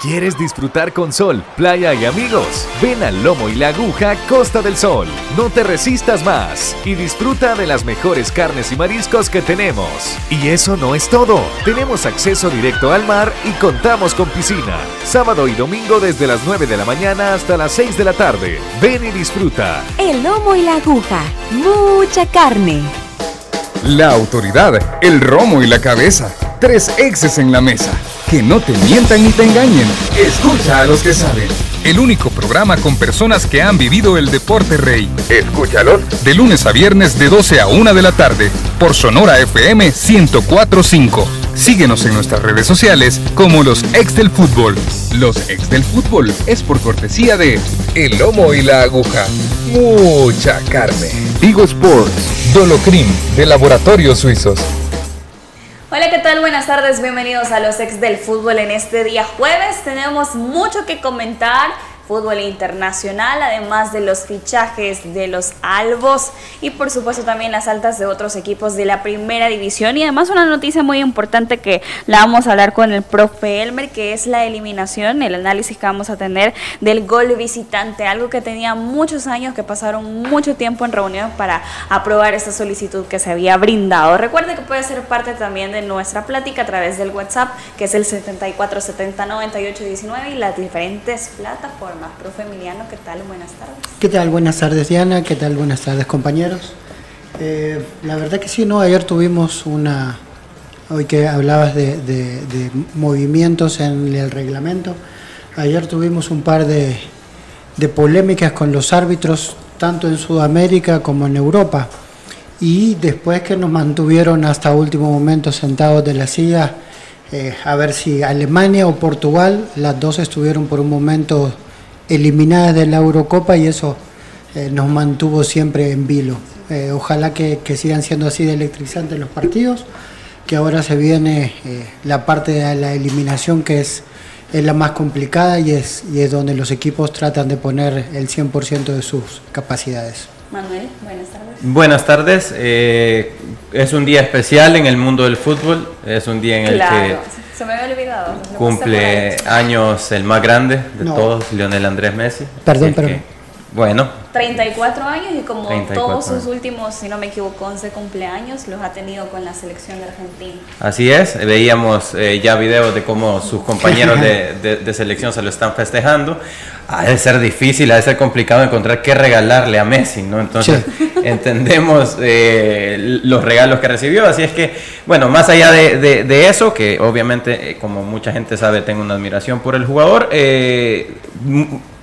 ¿Quieres disfrutar con sol, playa y amigos? Ven al Lomo y la Aguja Costa del Sol. No te resistas más y disfruta de las mejores carnes y mariscos que tenemos. Y eso no es todo. Tenemos acceso directo al mar y contamos con piscina. Sábado y domingo desde las 9 de la mañana hasta las 6 de la tarde. Ven y disfruta. El Lomo y la Aguja. Mucha carne. La autoridad, el romo y la cabeza. Tres exes en la mesa. Que no te mientan ni te engañen. Escucha a los que saben. El único programa con personas que han vivido el deporte rey. Escúchalos. De lunes a viernes de 12 a 1 de la tarde. Por Sonora FM 1045. Síguenos en nuestras redes sociales como los ex del fútbol. Los ex del fútbol es por cortesía de El Lomo y la Aguja. Mucha carne. Vigo Sports. Dolocrim de Laboratorios Suizos. Hola, ¿qué tal? Buenas tardes, bienvenidos a los ex del fútbol en este día jueves. Tenemos mucho que comentar fútbol internacional, además de los fichajes de los albos y por supuesto también las altas de otros equipos de la primera división y además una noticia muy importante que la vamos a hablar con el profe Elmer, que es la eliminación, el análisis que vamos a tener del gol visitante, algo que tenía muchos años, que pasaron mucho tiempo en reuniones para aprobar esta solicitud que se había brindado. Recuerde que puede ser parte también de nuestra plática a través del WhatsApp, que es el 74709819 y las diferentes plataformas Profe Emiliano, ¿qué tal? Buenas tardes. ¿Qué tal? Buenas tardes, Diana. ¿Qué tal? Buenas tardes, compañeros. Eh, la verdad que sí, ¿no? Ayer tuvimos una... Hoy que hablabas de, movimientos en el reglamento, ayer tuvimos un par de, polémicas con los árbitros, tanto en Sudamérica como en Europa. Y después que nos mantuvieron hasta último momento sentados de la silla, eh, a ver si Alemania o Portugal, las dos estuvieron por un momento eliminadas de la Eurocopa y eso eh, nos mantuvo siempre en vilo. Eh, ojalá que, sigan siendo así de electrizantes los partidos, que ahora se viene eh, la parte de la eliminación que es, es la más complicada y es, y es donde los equipos tratan de poner el 100% de sus capacidades. Manuel, buenas tardes. Buenas tardes. es un día especial en el mundo del fútbol. Es un día en el que se me había olvidado. Cumple años el más grande de todos, Lionel Andrés Messi. Perdón, perdón. Bueno. 34 años y como todos sus últimos, si no me equivoco, 11 cumpleaños los ha tenido con la selección de Argentina. Así es, veíamos eh, ya videos de cómo sus compañeros de, selección se lo están festejando. Ha de ser difícil, ha de ser complicado encontrar qué regalarle a Messi, ¿no? Entonces entendemos eh, los regalos que recibió, así es que, bueno, más allá de, eso, que obviamente, eh, como mucha gente sabe, tengo una admiración por el jugador,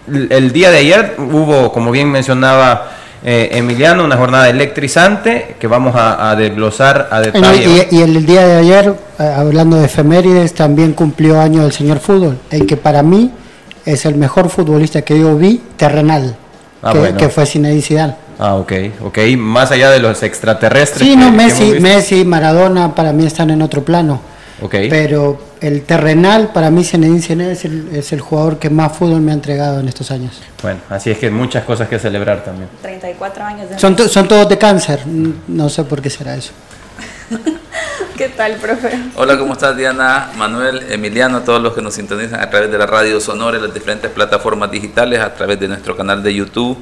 el día de ayer hubo, como bien mencionaba eh, Emiliano, una jornada electrizante que vamos a, desglosar a detalle. Y, el, día de ayer, eh, hablando de efemérides, también cumplió año el señor fútbol, el que para mí es el mejor futbolista que yo vi terrenal, ah, que, fue Zinedine Zidane. Ah, ok, ok, más allá de los extraterrestres. Sí, no, Messi, Messi, Maradona para mí están en otro plano. Okay. Pero el terrenal, para mí, Zinedine Zidane es el, es el jugador que más fútbol me ha entregado en estos años. Bueno, así es que muchas cosas que celebrar también. 34 años de son, son todos de cáncer, no sé por qué será eso. ¿Qué tal, profe? Hola, ¿cómo estás, Diana, Manuel, Emiliano, todos los que nos sintonizan a través de la radio sonora, las diferentes plataformas digitales, a través de nuestro canal de YouTube?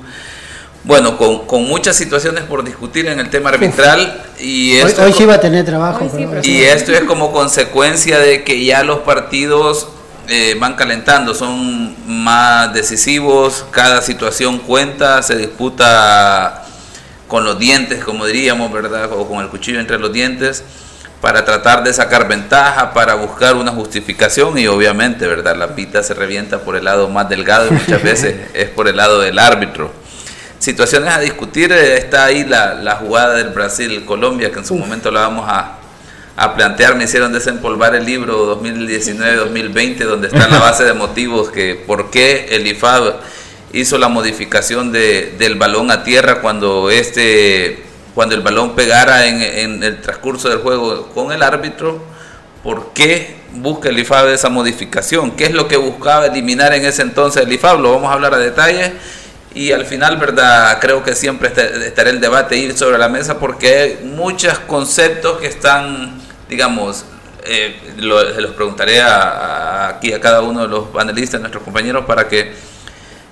Bueno, con, muchas situaciones por discutir en el tema arbitral. Y esto hoy, sí va a tener trabajo. y esto es como consecuencia de que ya los partidos eh, van calentando, son más decisivos, cada situación cuenta, se disputa con los dientes, como diríamos, ¿verdad? O con el cuchillo entre los dientes para tratar de sacar ventaja, para buscar una justificación y obviamente, ¿verdad? La pita se revienta por el lado más delgado y muchas veces es por el lado del árbitro situaciones a discutir. Eh, está ahí la, jugada del Brasil-Colombia, que en su momento la vamos a, plantear. Me hicieron desempolvar el libro 2019-2020, donde está la base de motivos que por qué el IFAB hizo la modificación de, del balón a tierra cuando este cuando el balón pegara en, el transcurso del juego con el árbitro, ¿por qué busca el IFAB esa modificación? ¿Qué es lo que buscaba eliminar en ese entonces el IFAB? Lo vamos a hablar a detalle y al final, ¿verdad? Creo que siempre estará el debate ir sobre la mesa porque hay muchos conceptos que están, digamos, eh, se los preguntaré aquí a cada uno de los panelistas, nuestros compañeros, para que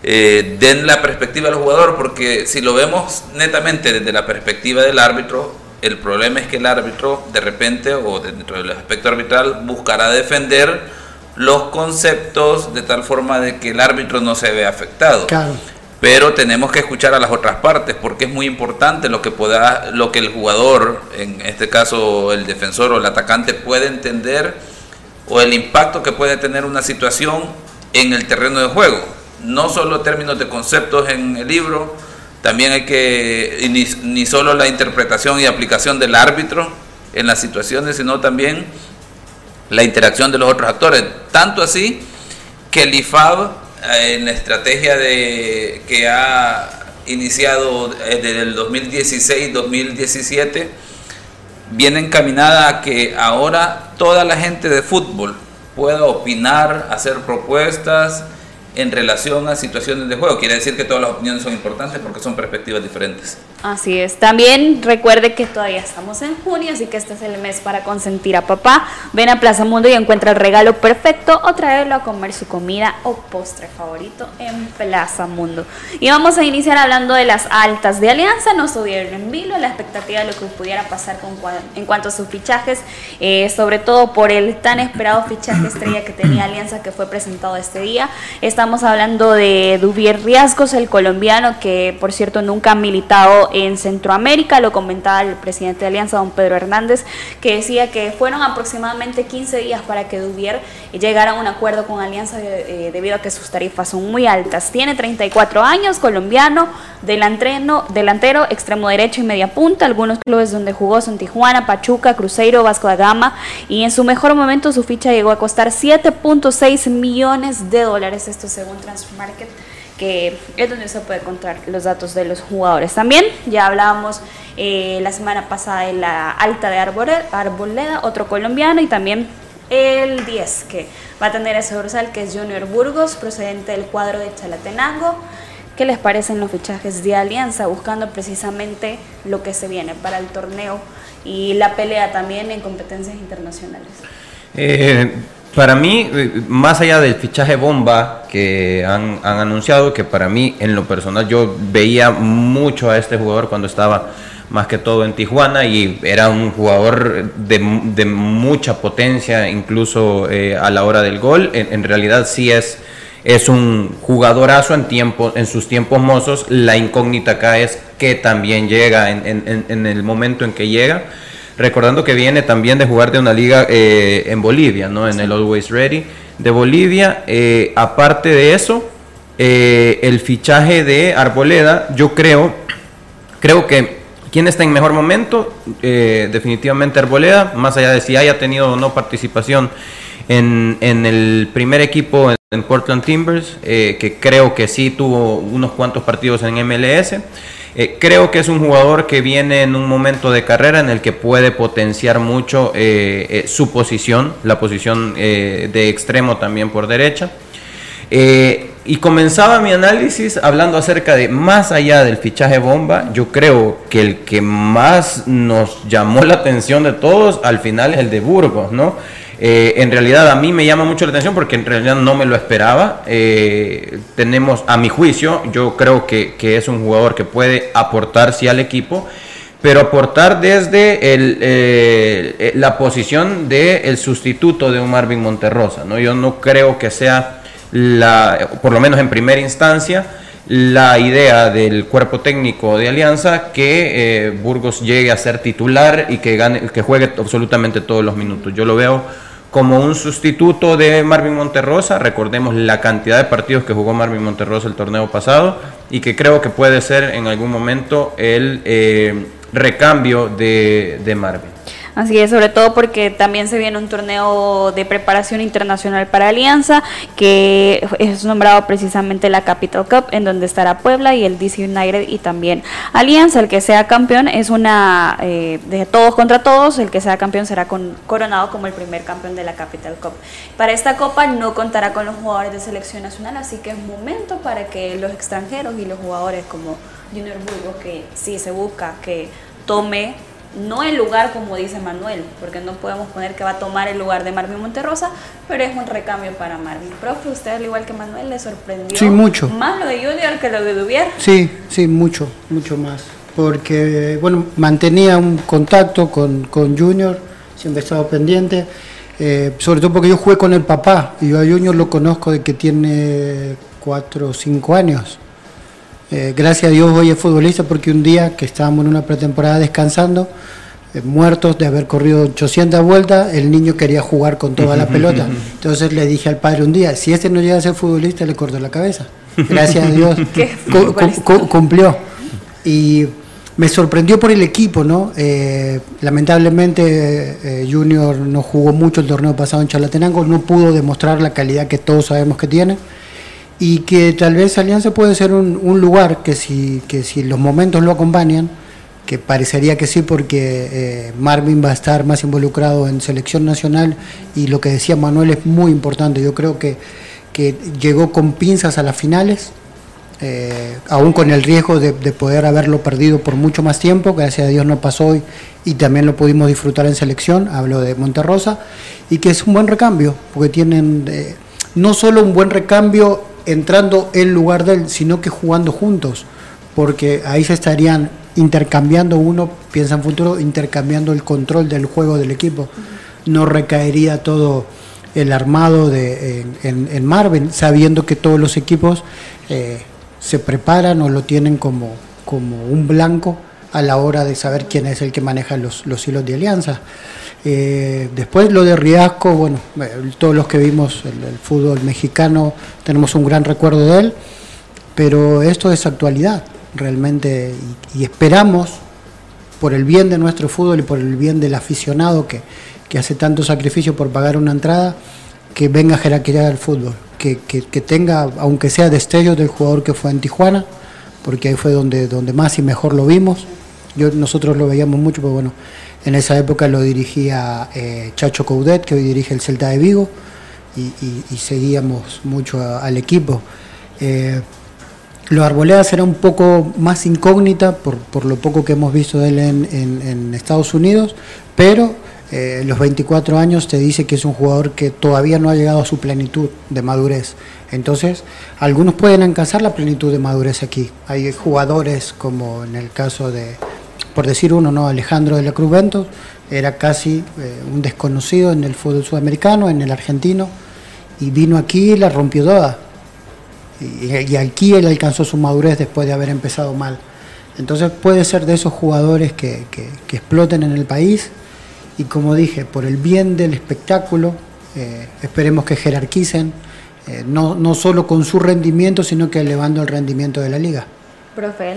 eh, den la perspectiva al jugador, porque si lo vemos netamente desde la perspectiva del árbitro, el problema es que el árbitro de repente o dentro del aspecto arbitral buscará defender los conceptos de tal forma de que el árbitro no se vea afectado. Pero tenemos que escuchar a las otras partes porque es muy importante lo que pueda lo que el jugador, en este caso el defensor o el atacante puede entender o el impacto que puede tener una situación en el terreno de juego no solo términos de conceptos en el libro, también hay que, ni, ni solo la interpretación y aplicación del árbitro en las situaciones, sino también la interacción de los otros actores. Tanto así que el IFAB, en la estrategia de, que ha iniciado eh, desde el 2016-2017, viene encaminada a que ahora toda la gente de fútbol pueda opinar, hacer propuestas, en relación a situaciones de juego. Quiere decir que todas las opiniones son importantes porque son perspectivas diferentes. Así es. También recuerde que todavía estamos en junio, así que este es el mes para consentir a papá. Ven a Plaza Mundo y encuentra el regalo perfecto o traerlo a comer su comida o postre favorito en Plaza Mundo. Y vamos a iniciar hablando de las altas de Alianza. No estuvieron en vilo, la expectativa de lo que pudiera pasar con, en cuanto a sus fichajes, eh, sobre todo por el tan esperado fichaje estrella que tenía Alianza que fue presentado este día. Estamos hablando de Dubier Riascos, el colombiano que por cierto nunca ha militado en Centroamérica, lo comentaba el presidente de Alianza, don Pedro Hernández, que decía que fueron aproximadamente 15 días para que Dubier llegara a un acuerdo con Alianza eh, debido a que sus tarifas son muy altas. Tiene 34 años, colombiano, delantero, delantero, extremo derecho y media punta, algunos clubes donde jugó son Tijuana, Pachuca, Cruzeiro, Vasco da Gama. Y en su mejor momento su ficha llegó a costar 7.6 millones de dólares, esto según Transfer Market es donde se puede encontrar los datos de los jugadores. También ya hablábamos eh, la semana pasada de la alta de Arboleda, otro colombiano, y también el 10, que va a tener ese dorsal, que es Junior Burgos, procedente del cuadro de Chalatenango. ¿Qué les parecen los fichajes de Alianza? Buscando precisamente lo que se viene para el torneo y la pelea también en competencias internacionales. Eh, para mí, eh, más allá del fichaje bomba que han, anunciado, que para mí, en lo personal, yo veía mucho a este jugador cuando estaba más que todo en Tijuana y era un jugador de, mucha potencia, incluso eh, a la hora del gol. En, realidad sí es, es un jugadorazo en, tiempo, en sus tiempos mozos. La incógnita acá es que también llega en, en el momento en que llega recordando que viene también de jugar de una liga eh, en Bolivia, ¿no? En el Always Ready de Bolivia. Eh, aparte de eso, eh, el fichaje de Arboleda, yo creo, creo que quien está en mejor momento, definitivamente Arboleda, más allá de si haya tenido o no participación en, en el primer equipo en Portland Timbers, que creo que sí tuvo unos cuantos partidos en MLS. Eh, creo que es un jugador que viene en un momento de carrera en el que puede potenciar mucho eh, eh, su posición, la posición de extremo también por derecha. y comenzaba mi análisis hablando acerca de más allá del fichaje bomba, yo creo que el que más nos llamó la atención de todos al final es el de Burgos, ¿no? Eh, en realidad a mí me llama mucho la atención porque en realidad no me lo esperaba. Eh, tenemos, a mi juicio, yo creo que, es un jugador que puede aportar sí al equipo, pero aportar desde el, eh, la posición del el sustituto de un Marvin Monterrosa. ¿no? Yo no creo que sea, la, por lo menos en primera instancia, la idea del cuerpo técnico de Alianza que Burgos llegue a ser titular y que, gane, que juegue absolutamente todos los minutos. Yo lo veo como un sustituto de Marvin Monterrosa. Recordemos la cantidad de partidos que jugó Marvin Monterrosa el torneo pasado y que creo que puede ser en algún momento el eh, recambio de, Marvin. Así es, sobre todo porque también se viene un torneo de preparación internacional para Alianza, que es nombrado precisamente la Capital Cup, en donde estará Puebla y el DC United y también Alianza. El que sea campeón es una eh, de todos contra todos, el que sea campeón será con, coronado como el primer campeón de la Capital Cup. Para esta copa no contará con los jugadores de selección nacional, así que es momento para que los extranjeros y los jugadores como Junior Burgos, que sí se busca que tome no el lugar como dice Manuel, porque no podemos poner que va a tomar el lugar de Marvin Monterrosa, pero es un recambio para Marvin. Profe, usted al igual que Manuel le sorprendió sí, mucho. más lo de Junior que lo de Duvier. Sí, sí, mucho, mucho más. Porque, bueno, mantenía un contacto con, con Junior, siempre estaba pendiente, eh, sobre todo porque yo jugué con el papá, y yo a Junior lo conozco de que tiene cuatro o cinco años. Eh, gracias a Dios hoy es futbolista porque un día que estábamos en una pretemporada descansando, eh, muertos de haber corrido 800 vueltas, el niño quería jugar con toda la pelota. Entonces le dije al padre un día, si este no llega a ser futbolista, le corto la cabeza. Gracias a Dios cumplió. Y me sorprendió por el equipo, ¿no? Eh, lamentablemente Junior no jugó mucho el torneo pasado en Chalatenango, no pudo demostrar la calidad que todos sabemos que tiene y que tal vez Alianza puede ser un, lugar que si, que si los momentos lo acompañan, que parecería que sí porque eh, Marvin va a estar más involucrado en selección nacional y lo que decía Manuel es muy importante, yo creo que, que llegó con pinzas a las finales, eh, aún con el riesgo de, poder haberlo perdido por mucho más tiempo, gracias a Dios no pasó hoy y también lo pudimos disfrutar en selección, hablo de Monterrosa, y que es un buen recambio, porque tienen eh, no solo un buen recambio entrando en lugar de él, sino que jugando juntos, porque ahí se estarían intercambiando uno, piensa en futuro, intercambiando el control del juego del equipo. No recaería todo el armado de, en, Marvin, sabiendo que todos los equipos eh, se preparan o lo tienen como, como un blanco a la hora de saber quién es el que maneja los, los hilos de alianza. Eh, después lo de Riasco, bueno, eh, todos los que vimos el, fútbol mexicano tenemos un gran recuerdo de él, pero esto es actualidad realmente y, esperamos por el bien de nuestro fútbol y por el bien del aficionado que, hace tanto sacrificio por pagar una entrada, que venga a jerarquizar el fútbol, que, tenga, aunque sea destellos del jugador que fue en Tijuana, porque ahí fue donde, donde más y mejor lo vimos. Nosotros lo veíamos mucho, pero bueno, en esa época lo dirigía eh, Chacho Coudet, que hoy dirige el Celta de Vigo, y, seguíamos mucho al equipo. Eh, lo Arboledas era un poco más incógnita por, lo poco que hemos visto de él en, Estados Unidos, pero eh, los 24 años te dice que es un jugador que todavía no ha llegado a su plenitud de madurez. Entonces, algunos pueden alcanzar la plenitud de madurez aquí. Hay jugadores como en el caso de, por decir uno, ¿no? Alejandro de la Cruz Ventos era casi eh, un desconocido en el fútbol sudamericano, en el argentino, y vino aquí y la rompió toda. Y, aquí él alcanzó su madurez después de haber empezado mal. Entonces puede ser de esos jugadores que, exploten en el país y como dije, por el bien del espectáculo, eh, esperemos que jerarquicen, eh, no, no solo con su rendimiento, sino que elevando el rendimiento de la liga. Profe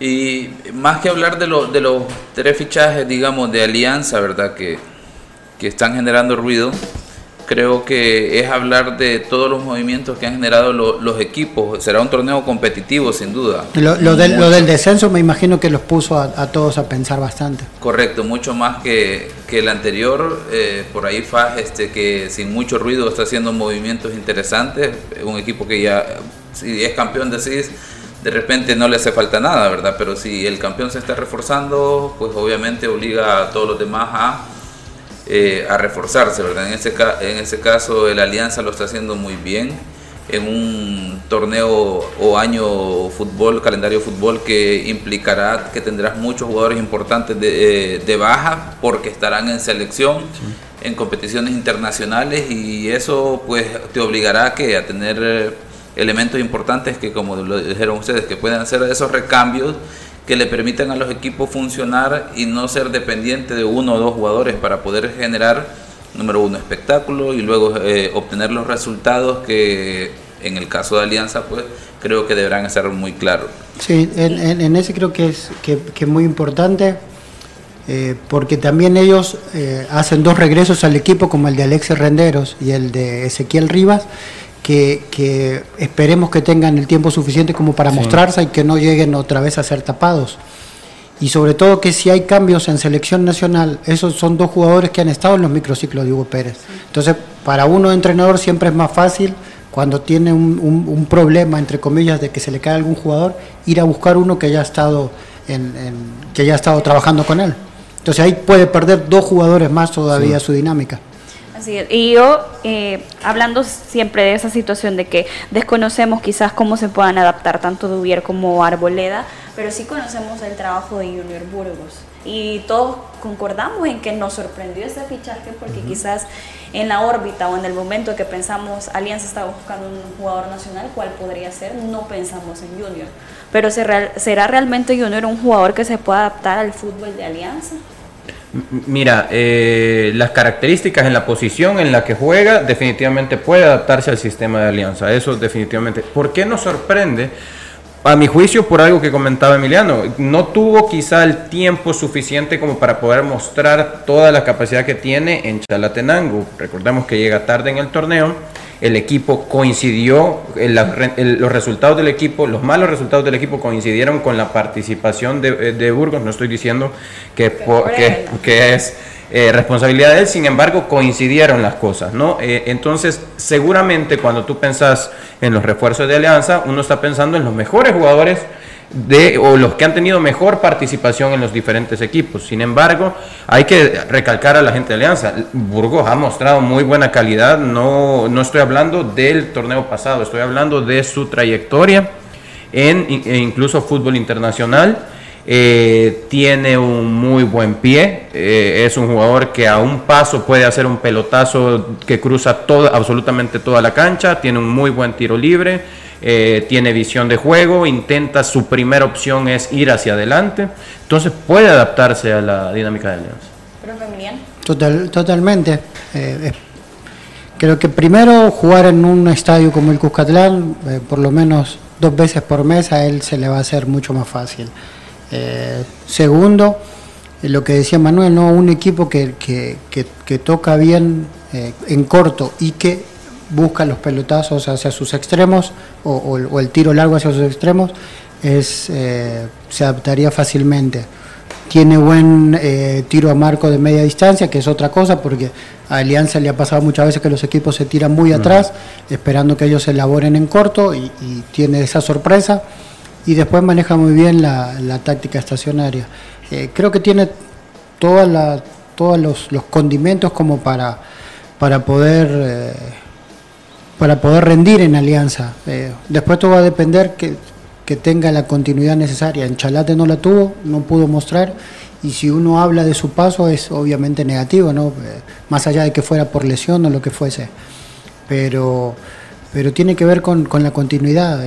y más que hablar de, de los tres fichajes, digamos, de alianza, ¿verdad? Que, están generando ruido, creo que es hablar de todos los movimientos que han generado los equipos. Será un torneo competitivo, sin duda. Lo, del, descenso me imagino que los puso a, todos a pensar bastante. Correcto, mucho más que, el anterior. Eh, por ahí Faz, este, que sin mucho ruido está haciendo movimientos interesantes. Un equipo que ya, si es campeón de CIS de repente no le hace falta nada, ¿verdad? Pero si el campeón se está reforzando, pues obviamente obliga a todos los demás a, eh, a reforzarse, ¿verdad? En ese, en ese caso el Alianza lo está haciendo muy bien en un torneo o año fútbol, calendario fútbol que implicará que tendrás muchos jugadores importantes de, eh, baja porque estarán en selección, en competiciones internacionales y eso pues te obligará a, que a tener elementos importantes que, como lo dijeron ustedes, que pueden hacer esos recambios que le permitan a los equipos funcionar y no ser dependiente de uno o dos jugadores para poder generar, número uno, espectáculo y luego eh, obtener los resultados que en el caso de Alianza, pues creo que deberán estar muy claros. Sí, en, ese creo que es que, que muy importante. eh, porque también ellos eh, hacen dos regresos al equipo, como el de Alexis Renderos y el de Ezequiel Rivas, que, esperemos que tengan el tiempo suficiente como para mostrarse y que no lleguen otra vez a ser tapados. Y sobre todo que si hay cambios en selección nacional, esos son dos jugadores que han estado en los microciclos de Hugo Pérez. Entonces, para uno entrenador siempre es más fácil cuando tiene un, problema, entre comillas, de que se le cae algún jugador, ir a buscar uno que ya ha estado, en, que ya ha estado trabajando con él. Entonces ahí puede perder dos jugadores más todavía su dinámica. Así es. Y yo, eh, hablando siempre de esa situación de que desconocemos quizás cómo se puedan adaptar tanto Dubier como Arboleda, pero sí conocemos el trabajo de Junior Burgos. Y todos concordamos en que nos sorprendió ese fichaje porque quizás en la órbita o en el momento que pensamos Alianza está buscando un jugador nacional, ¿cuál podría ser? No pensamos en Junior. Pero ¿será realmente Junior un jugador que se pueda adaptar al fútbol de Alianza? Mira, eh, las características en la posición en la que juega definitivamente puede adaptarse al sistema de Alianza. Eso definitivamente. ¿Por qué nos sorprende? A mi juicio, por algo que comentaba Emiliano, no tuvo quizá el tiempo suficiente como para poder mostrar toda la capacidad que tiene en Chalatenango. Recordemos que llega tarde en el torneo, el equipo coincidió, los resultados del equipo, los malos resultados del equipo coincidieron con la participación de, Burgos. No estoy diciendo que, que es eh, responsabilidad de él, sin embargo coincidieron las cosas, ¿no? Eh, entonces, seguramente cuando tú pensás en los refuerzos de Alianza, uno está pensando en los mejores jugadores de, o los que han tenido mejor participación en los diferentes equipos. Sin embargo, hay que recalcar a la gente de Alianza, Burgos ha mostrado muy buena calidad, no, no estoy hablando del torneo pasado, estoy hablando de su trayectoria en e incluso fútbol internacional. Eh, tiene un muy buen pie, eh, es un jugador que a un paso puede hacer un pelotazo que cruza absolutamente toda la cancha, tiene un muy buen tiro libre, eh, tiene visión de juego, intenta, su primera opción es ir hacia adelante, entonces puede adaptarse a la dinámica de Alianza. Total, totalmente. creo que primero jugar en un estadio como el Cuscatlán, por lo menos dos veces por mes, a él se le va a hacer mucho más fácil. Eh, segundo, lo que decía Manuel, ¿no? un equipo que, toca bien eh, en corto y que busca los pelotazos hacia sus extremos o, el tiro largo hacia sus extremos, es, eh, se adaptaría fácilmente. Tiene buen tiro a marco de media distancia, que es otra cosa, porque a Alianza le ha pasado muchas veces que los equipos se tiran muy atrás, esperando que ellos elaboren en corto y tiene esa sorpresa y después maneja muy bien la, táctica estacionaria. Eh, creo que tiene toda la, todos los, condimentos como para, para poder... Eh, para poder rendir en alianza. Eh, después todo va a depender que, que, tenga la continuidad necesaria. En Chalate no la tuvo, no pudo mostrar, y si uno habla de su paso es obviamente negativo, ¿no? más allá de que fuera por lesión o lo que fuese. Pero, pero tiene que ver con, con la continuidad.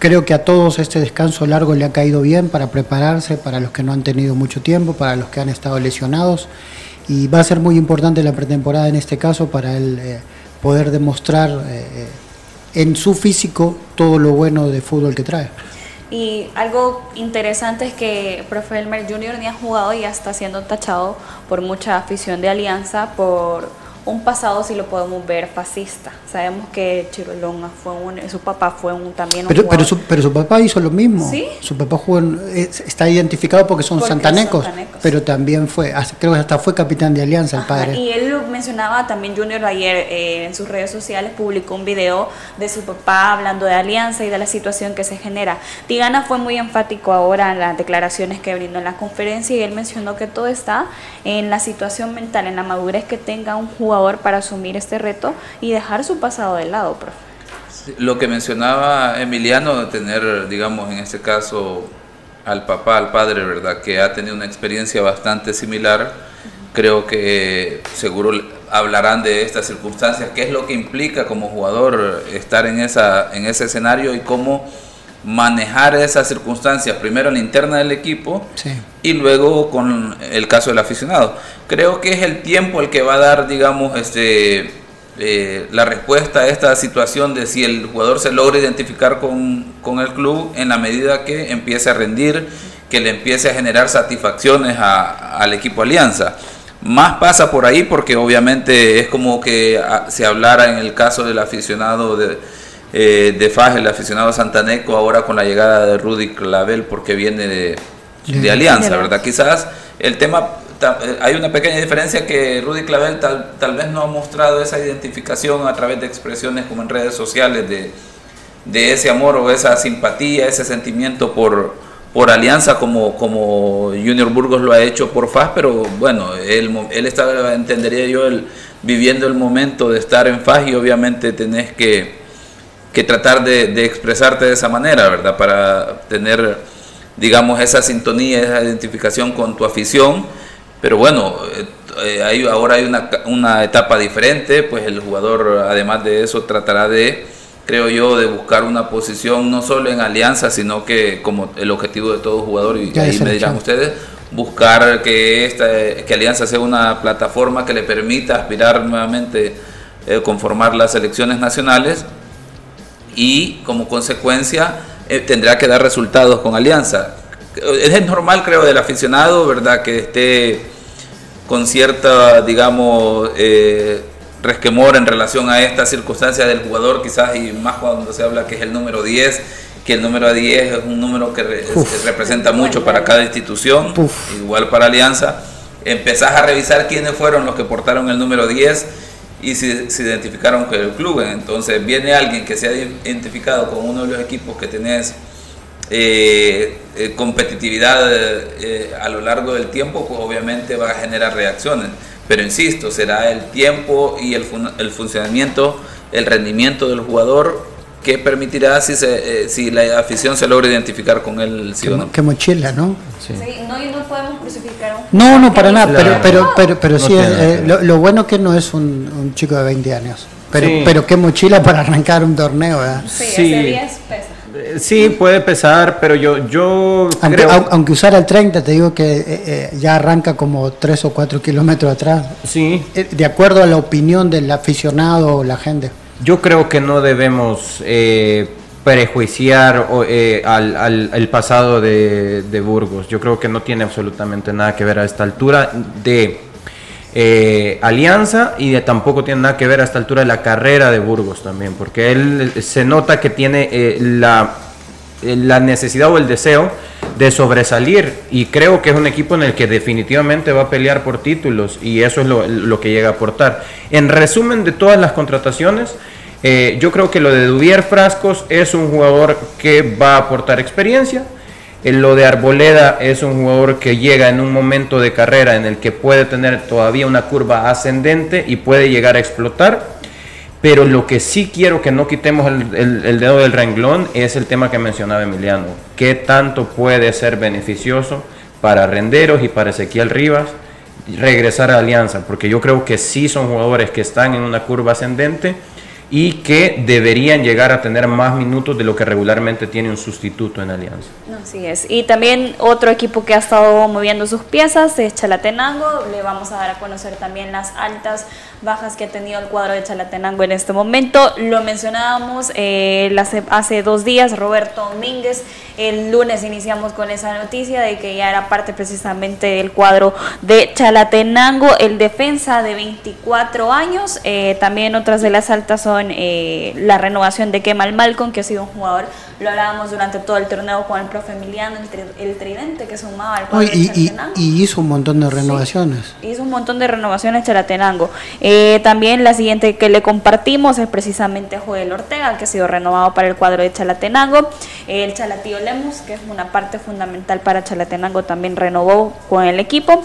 Creo que a todos este descanso largo le ha caído bien para prepararse, para los que no han tenido mucho tiempo, para los que han estado lesionados. Y va a ser muy importante la pretemporada en este caso para él eh, poder demostrar eh, en su físico todo lo bueno de fútbol que trae. Y algo interesante es que profe Elmer Jr. ni ha jugado y ya está siendo tachado por mucha afición de Alianza por un pasado si lo podemos ver fascista. Sabemos que Chirolonga fue un, su papá fue un también un pero, pero su, pero su papá hizo lo mismo. ¿Sí? Su papá jugó está identificado porque son santanecos, pero también fue, creo que hasta fue capitán de Alianza el padre. Y él lo mencionaba también Junior ayer eh, en sus redes sociales, publicó un video de su papá hablando de Alianza y de la situación que se genera. Tigana fue muy enfático ahora en las declaraciones que brindó en la conferencia y él mencionó que todo está en la situación mental, en la madurez que tenga un jugador para asumir este reto y dejar su pasado de lado, profe. Lo que mencionaba Emiliano, de tener, digamos, en este caso, al papá, al padre, ¿verdad? Que ha tenido una experiencia bastante similar. Creo que seguro hablarán de estas circunstancias, qué es lo que implica como jugador estar en, esa, en ese escenario y cómo manejar esas circunstancias, primero en la interna del equipo y luego con el caso del aficionado. Creo que es el tiempo el que va a dar, digamos, este, eh, la respuesta a esta situación de si el jugador se logra identificar con, con, el club en la medida que empiece a rendir, que le empiece a generar satisfacciones al equipo Alianza. Más pasa por ahí porque obviamente es como que ah, se hablara en el caso del aficionado de, eh, de Faje, el aficionado Santaneco, ahora con la llegada de Rudy Clavel porque viene de, de Alianza, ¿verdad? Quizás el tema, eh, hay una pequeña diferencia que Rudy Clavel tal, tal vez no ha mostrado esa identificación a través de expresiones como en redes sociales de, de ese amor o esa simpatía, ese sentimiento por por alianza como, como Junior Burgos lo ha hecho por FAS, pero bueno, él, él está, entendería yo, el, viviendo el momento de estar en FAS y obviamente tenés que, que tratar de, expresarte de esa manera, ¿verdad? Para tener, digamos, esa sintonía, esa identificación con tu afición, pero bueno, eh, hay, ahora hay una, una etapa diferente, pues el jugador además de eso tratará de creo yo, de buscar una posición no solo en alianza, sino que como el objetivo de todo jugador, y ahí me dirán ustedes, buscar que esta que Alianza sea una plataforma que le permita aspirar nuevamente eh, conformar las elecciones nacionales y como consecuencia eh, tendrá que dar resultados con Alianza. Es normal, creo, del aficionado, ¿verdad?, que esté con cierta, digamos, eh, resquemor en relación a esta circunstancia del jugador, quizás, y más cuando se habla que es el número 10, que el número 10 es un número que, representa mucho para cada institución, igual para Alianza. Empezás a revisar quiénes fueron los que portaron el número 10 y se, se identificaron con el club. Entonces viene alguien que se ha identificado con uno de los equipos que tenés eh, eh, competitividad eh, a lo largo del tiempo, pues obviamente va a generar reacciones. Pero insisto, será el tiempo y el, el funcionamiento, el rendimiento del jugador que permitirá si, se, eh, si la afición se logra identificar con él, sí o no. Qué mochila, ¿no? Sí. no, y no podemos crucificar No, no, para nada, pero, pero, pero, pero sí, eh, lo, lo, bueno que no es un, un chico de 20 años. Pero, pero qué mochila para arrancar un torneo, ¿verdad? Sí, ese 10 pesa. Sí, puede pesar, pero yo, yo aunque, creo... aunque usara el 30, te digo que eh, eh, ya arranca como 3 o 4 kilómetros atrás. Sí. Eh, de acuerdo a la opinión del aficionado o la gente. Yo creo que no debemos prejuiciar al, al, el pasado de, de Burgos. Yo creo que no tiene absolutamente nada que ver a esta altura de eh, alianza y tampoco tiene nada que ver a esta altura de la carrera de Burgos también, porque él eh, se nota que tiene eh, la, la necesidad o el deseo de sobresalir y creo que es un equipo en el que definitivamente va a pelear por títulos y eso es lo, lo que llega a aportar. En resumen de todas las contrataciones, yo creo que lo de Duvier Frascos es un jugador que va a aportar experiencia, lo de Arboleda es un jugador que llega en un momento de carrera en el que puede tener todavía una curva ascendente y puede llegar a explotar. Pero lo que sí quiero que no quitemos el, dedo del renglón es el tema que mencionaba Emiliano. ¿Qué tanto puede ser beneficioso para Renderos y para Ezequiel Rivas regresar a Alianza? Porque yo creo que sí son jugadores que están en una curva ascendente y que deberían llegar a tener más minutos de lo que regularmente tiene un sustituto en Alianza. Así es. Y también otro equipo que ha estado moviendo sus piezas es Chalatenango. Le vamos a dar a conocer también las altas bajas que ha tenido el cuadro de Chalatenango en este momento. Lo mencionábamos eh, hace dos días, Roberto Domínguez. El lunes iniciamos con esa noticia de que ya era parte precisamente del cuadro de Chalatenango, el defensa de 24 años. Eh, también otras de las altas son eh, la renovación de Kemal Malcolm, que ha sido un jugador lo hablábamos durante todo el torneo con el profe Emiliano, el, tridente que sumaba al cuadro y, y, y, hizo un montón de renovaciones. hizo un montón de renovaciones Chalatenango. Eh, también la siguiente que le compartimos es precisamente Joel Ortega, que ha sido renovado para el cuadro de Chalatenango. El Chalatío Lemus, que es una parte fundamental para Chalatenango, también renovó con el equipo.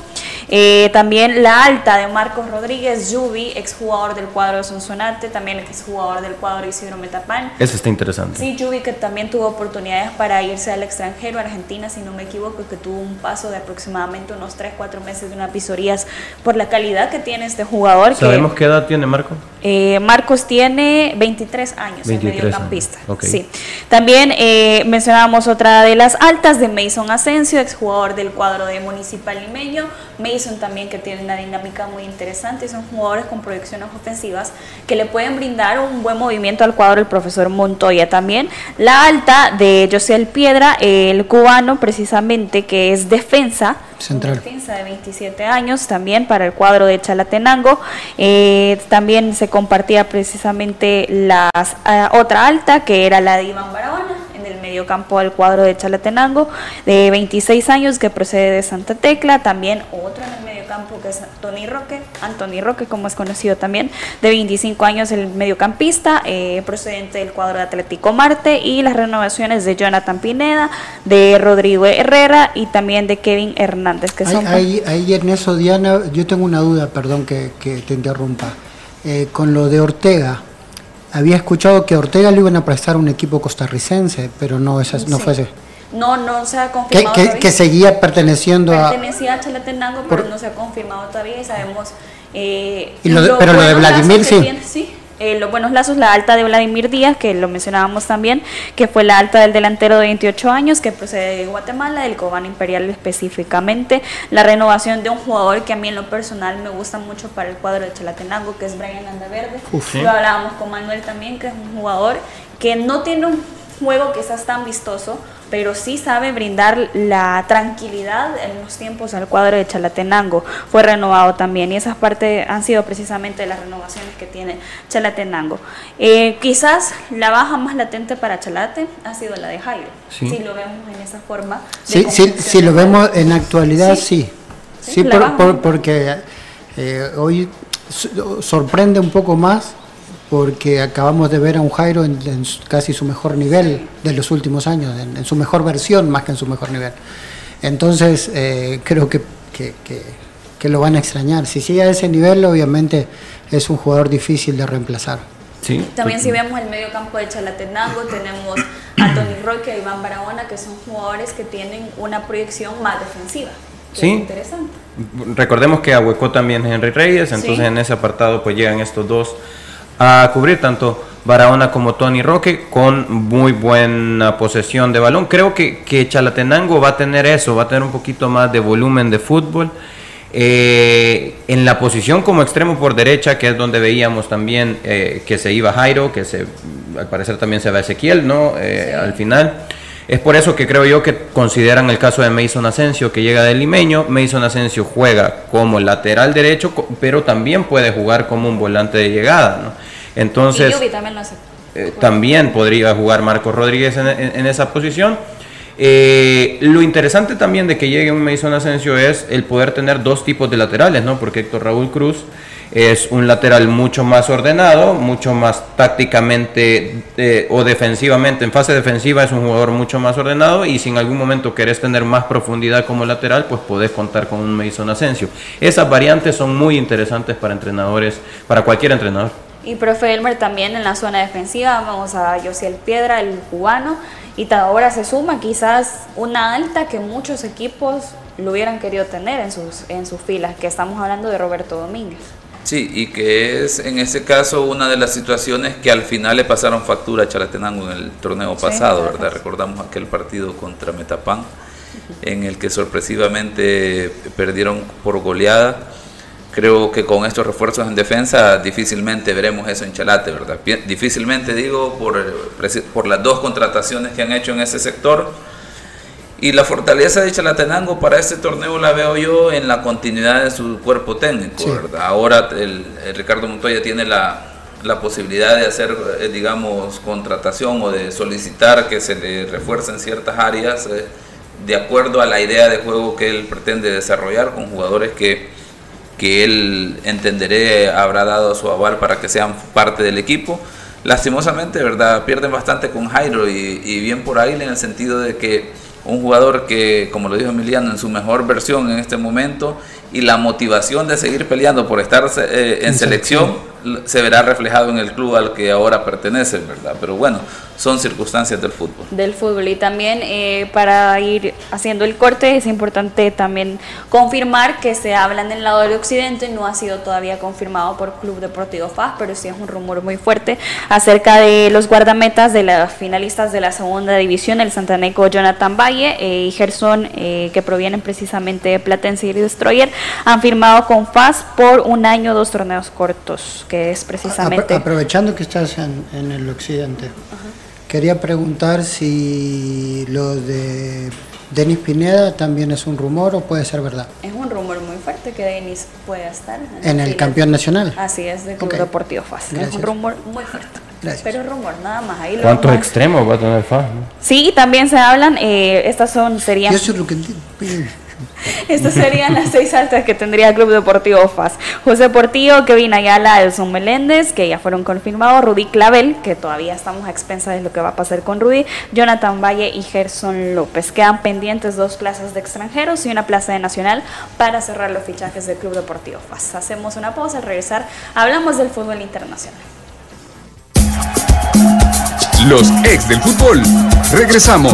Eh, también la alta de Marcos Rodríguez, Yubi, exjugador del cuadro de Sonsonate, también exjugador del cuadro de Isidro Metapán. Eso está interesante. Sí, Yubi que también tuvo oportunidades para irse al extranjero, Argentina, si no me equivoco, que tuvo un paso de aproximadamente unos 3, 4 meses de unas visorías por la calidad que tiene este jugador. ¿Sabemos qué edad tiene Marco? Eh, Marcos tiene 23 años, 23 mediocampista. Sí. También eh, mencionábamos otra de las altas de Mason Asensio, exjugador del cuadro de Municipal Limeño. Mason Mason también que tiene una dinámica muy interesante, son jugadores con proyecciones ofensivas que le pueden brindar un buen movimiento al cuadro el profesor Montoya también. La alta de José Piedra, el cubano precisamente que es defensa, Central. defensa de 27 años también para el cuadro de Chalatenango. Eh, también se compartía precisamente la otra alta que era la de Iván Barahona mediocampo del cuadro de Chalatenango de 26 años que procede de Santa Tecla. También otro en el mediocampo que es Tony Roque, Anthony Roque como es conocido también, de 25 años el mediocampista eh, procedente del cuadro de Atlético Marte y las renovaciones de Jonathan Pineda, de Rodrigo Herrera y también de Kevin Hernández que son... Ahí, ahí en eso Diana, yo tengo una duda, perdón que, que te interrumpa. Eh, con lo de Ortega, había escuchado que a Ortega le iban a prestar un equipo costarricense, pero no, esa, no Sí. fue así. No, no se ha confirmado que, seguía perteneciendo a... Pertenecía a Chalatenango, pero no se ha confirmado todavía y sabemos... eh, Y lo de- pero lo de Vladimir sí. tiene, sí. Eh, los buenos lazos, la alta de Vladimir Díaz, que lo mencionábamos también, que fue la alta del delantero de 28 años, que procede de Guatemala, del Cobán Imperial específicamente. La renovación de un jugador que a mí en lo personal me gusta mucho para el cuadro de Chalatenango, que es Brian Landaverde. Uf. Lo hablábamos con Manuel también, que es un jugador que no tiene un juego quizás tan vistoso, pero sí sabe brindar la tranquilidad en los tiempos al cuadro de Chalatenango. Fue renovado también y esas partes han sido precisamente las renovaciones que tiene Chalatenango. Eh, quizás la baja más latente para Chalate ha sido la de Jairo, Sí. si lo vemos en esa forma. Sí, sí, si lo vemos en actualidad, Sí. sí. La por- por- porque eh, hoy so- sorprende un poco más porque acabamos de ver a un Jairo en, en casi su mejor nivel de los últimos años, en, en su mejor versión más que en su mejor nivel. Entonces, eh, creo que, que- que- que lo van a extrañar. Si sigue a ese nivel, obviamente es un jugador difícil de reemplazar. Sí. También si vemos el medio campo de Chalatenango, tenemos a Tony Roque, a Iván Barahona, que son jugadores que tienen una proyección más defensiva. que Sí. es interesante. Recordemos que ahuecó también Henry Reyes, entonces Sí. en ese apartado pues llegan estos dos a cubrir tanto Barahona como Tony Roque con muy buena posesión de balón. Creo que, que Chalatenango va a tener eso, va a tener un poquito más de volumen de fútbol. Eh, en la posición como extremo por derecha, que es donde veíamos también eh, que se iba Jairo, que se, al parecer también se va Ezequiel, ¿no? Eh, Al final. Es por eso que creo yo que consideran el caso de Mason Asensio, que llega del limeño. Mason Asensio juega como lateral derecho, pero también puede jugar como un volante de llegada, ¿no? Entonces, y Yubi también lo hace. eh, también podría jugar Marcos Rodríguez en, en- en esa posición. Eh, lo interesante también de que llegue un Mason Asensio es el poder tener dos tipos de laterales, ¿no? Porque Héctor Raúl Cruz es un lateral mucho más ordenado, mucho más tácticamente eh, o defensivamente, en fase defensiva es un jugador mucho más ordenado y si en algún momento querés tener más profundidad como lateral, pues podés contar con un Mason Asensio. Esas variantes son muy interesantes para entrenadores, para cualquier entrenador. Y profe Elmer también en la zona defensiva, vamos a Josiel Piedra, el cubano, y ahora se suma quizás una alta que muchos equipos lo hubieran querido tener en sus, en sus filas, que estamos hablando de Roberto Domínguez. Sí, y que es en ese caso una de las situaciones que al final le pasaron factura a Chalatenango en el torneo pasado. ¿verdad? Recordamos aquel partido contra Metapán, en el que sorpresivamente perdieron por goleada. Creo que con estos refuerzos en defensa difícilmente veremos eso en Chalate, ¿verdad? Difícilmente digo por, por las dos contrataciones que han hecho en ese sector. Y la fortaleza de Chalatenango para este torneo la veo yo en la continuidad de su cuerpo técnico, Sí. ¿verdad? Ahora el, el Ricardo Montoya tiene la, la posibilidad de hacer, eh, digamos, contratación o de solicitar que se le refuercen ciertas áreas eh, de acuerdo a la idea de juego que él pretende desarrollar con jugadores que, que él entenderé habrá dado su aval para que sean parte del equipo. Lastimosamente, ¿verdad? Pierden bastante con Jairo y, y bien por ahí en el sentido de que un jugador que, como lo dijo Emiliano, en su mejor versión en este momento y la motivación de seguir peleando por estar eh, en En selección, selección. se verá reflejado en el club al que ahora pertenece, ¿verdad? Pero bueno, son circunstancias del fútbol. Del fútbol y también eh, para ir haciendo el corte es importante también confirmar que se habla en el lado del occidente, no ha sido todavía confirmado por Club Deportivo FAS, pero sí es un rumor muy fuerte acerca de los guardametas de las finalistas de la segunda división, el santaneco Jonathan Valle eh, y Gerson, eh, que provienen precisamente de Platense y Destroyer, han firmado con FAS por un año dos torneos cortos, que es precisamente... aprovechando que estás en, el occidente. Quería preguntar si lo de Denis Pineda también es un rumor o puede ser verdad. Es un rumor muy fuerte que Denis pueda estar en, el campeón nacional. Así es, de Club Deportivo FAS. Es un rumor muy fuerte. Gracias. Pero rumor, nada más. Ahí ¿Cuántos extremos va a tener FAS? Sí, también se hablan. Eh, estas son, serían. Yo soy lo que Estas serían las seis altas que tendría el Club Deportivo FAS. José Portillo, Kevin Ayala, Elson Meléndez, que ya fueron confirmados, Rudy Clavel, que todavía estamos a expensas de lo que va a pasar con Rudy, Jonathan Valle y Gerson López. Quedan pendientes dos plazas de extranjeros y una plaza de nacional para cerrar los fichajes del Club Deportivo FAS. Hacemos una pausa, al regresar hablamos del fútbol internacional. Los ex del fútbol. Regresamos.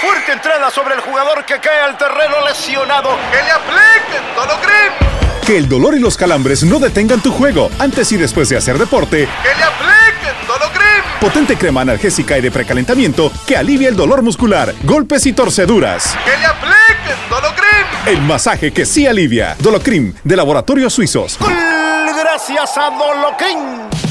Fuerte entrada sobre el jugador que cae al terreno lesionado. Que le apliquen Dolocrim. Que el dolor y los calambres no detengan tu juego antes y después de hacer deporte. ¡Que le apliquen Dolocrim! Potente crema analgésica y de precalentamiento que alivia el dolor muscular, golpes y torceduras. ¡Que le apliquen Dolocrim! El masaje que sí alivia. Dolocrim, de Laboratorios Suizos. Gracias a Dolocrim.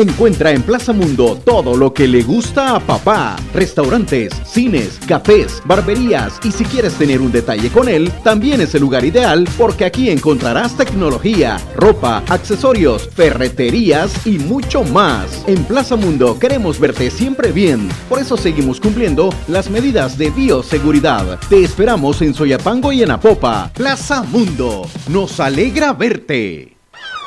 Encuentra en Plaza Mundo todo lo que le gusta a papá. Restaurantes, cines, cafés, barberías y si quieres tener un detalle con él, también es el lugar ideal porque aquí encontrarás tecnología, ropa, accesorios, ferreterías y mucho más. En Plaza Mundo queremos verte siempre bien, por eso seguimos cumpliendo las medidas de bioseguridad. Te esperamos en Soyapango y en Apopa. Plaza Mundo, nos alegra verte.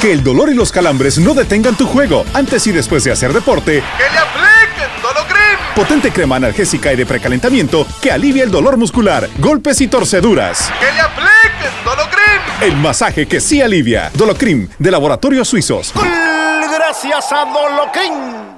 Que el dolor y los calambres no detengan tu juego antes y después de hacer deporte. ¡Que le apliquen Dolocrim! Potente crema analgésica y de precalentamiento que alivia el dolor muscular, golpes y torceduras. ¡Que le apliquen Dolocrim! El masaje que sí alivia. Dolocrim, de Laboratorios Suizos. Gracias a Dolocrim.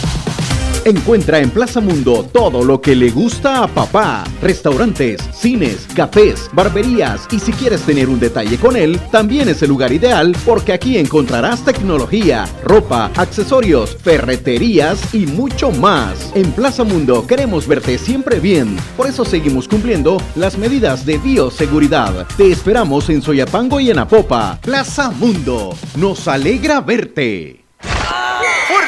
Encuentra en Plaza Mundo todo lo que le gusta a papá. Restaurantes, cines, cafés, barberías y si quieres tener un detalle con él, también es el lugar ideal porque aquí encontrarás tecnología, ropa, accesorios, ferreterías y mucho más. En Plaza Mundo queremos verte siempre bien, por eso seguimos cumpliendo las medidas de bioseguridad. Te esperamos en Soyapango y en Apopa. Plaza Mundo, nos alegra verte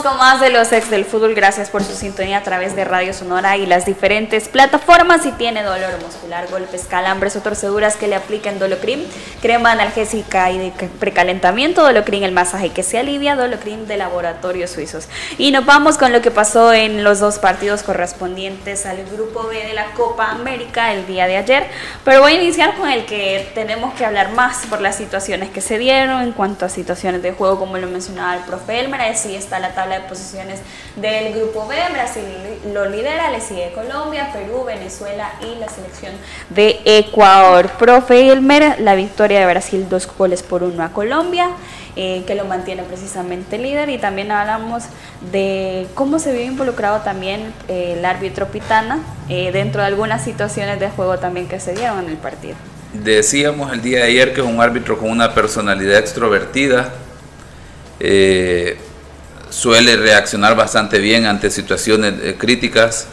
Continuamos con más de los ex del fútbol. Gracias por su sintonía a través de Radio Sonora y las diferentes plataformas. Si tiene dolor muscular, golpes, calambres o torceduras que le apliquen Dolocrim, crema analgésica y de precalentamiento, Dolocrim el masaje que se alivia, Dolocrim de laboratorios suizos. Y nos vamos con lo que pasó en los dos partidos correspondientes al grupo B de la Copa América el día de ayer. Pero voy a iniciar con el que tenemos que hablar más por las situaciones que se dieron en cuanto a situaciones de juego, como lo mencionaba el profe Elmer. Así está la tabla de posiciones del grupo B. Brasil lo lidera, le sigue Colombia, Perú, Venezuela y la selección de Ecuador. Profe Elmer, la victoria de Brasil, dos goles por uno a Colombia. eh, que lo mantiene precisamente líder y también hablamos de cómo se vio involucrado también eh, el árbitro Pitana eh, dentro de algunas situaciones de juego también que se dieron en el partido. Decíamos el día de ayer que es un árbitro con una personalidad extrovertida. eh, suele reaccionar bastante bien ante situaciones eh, críticas.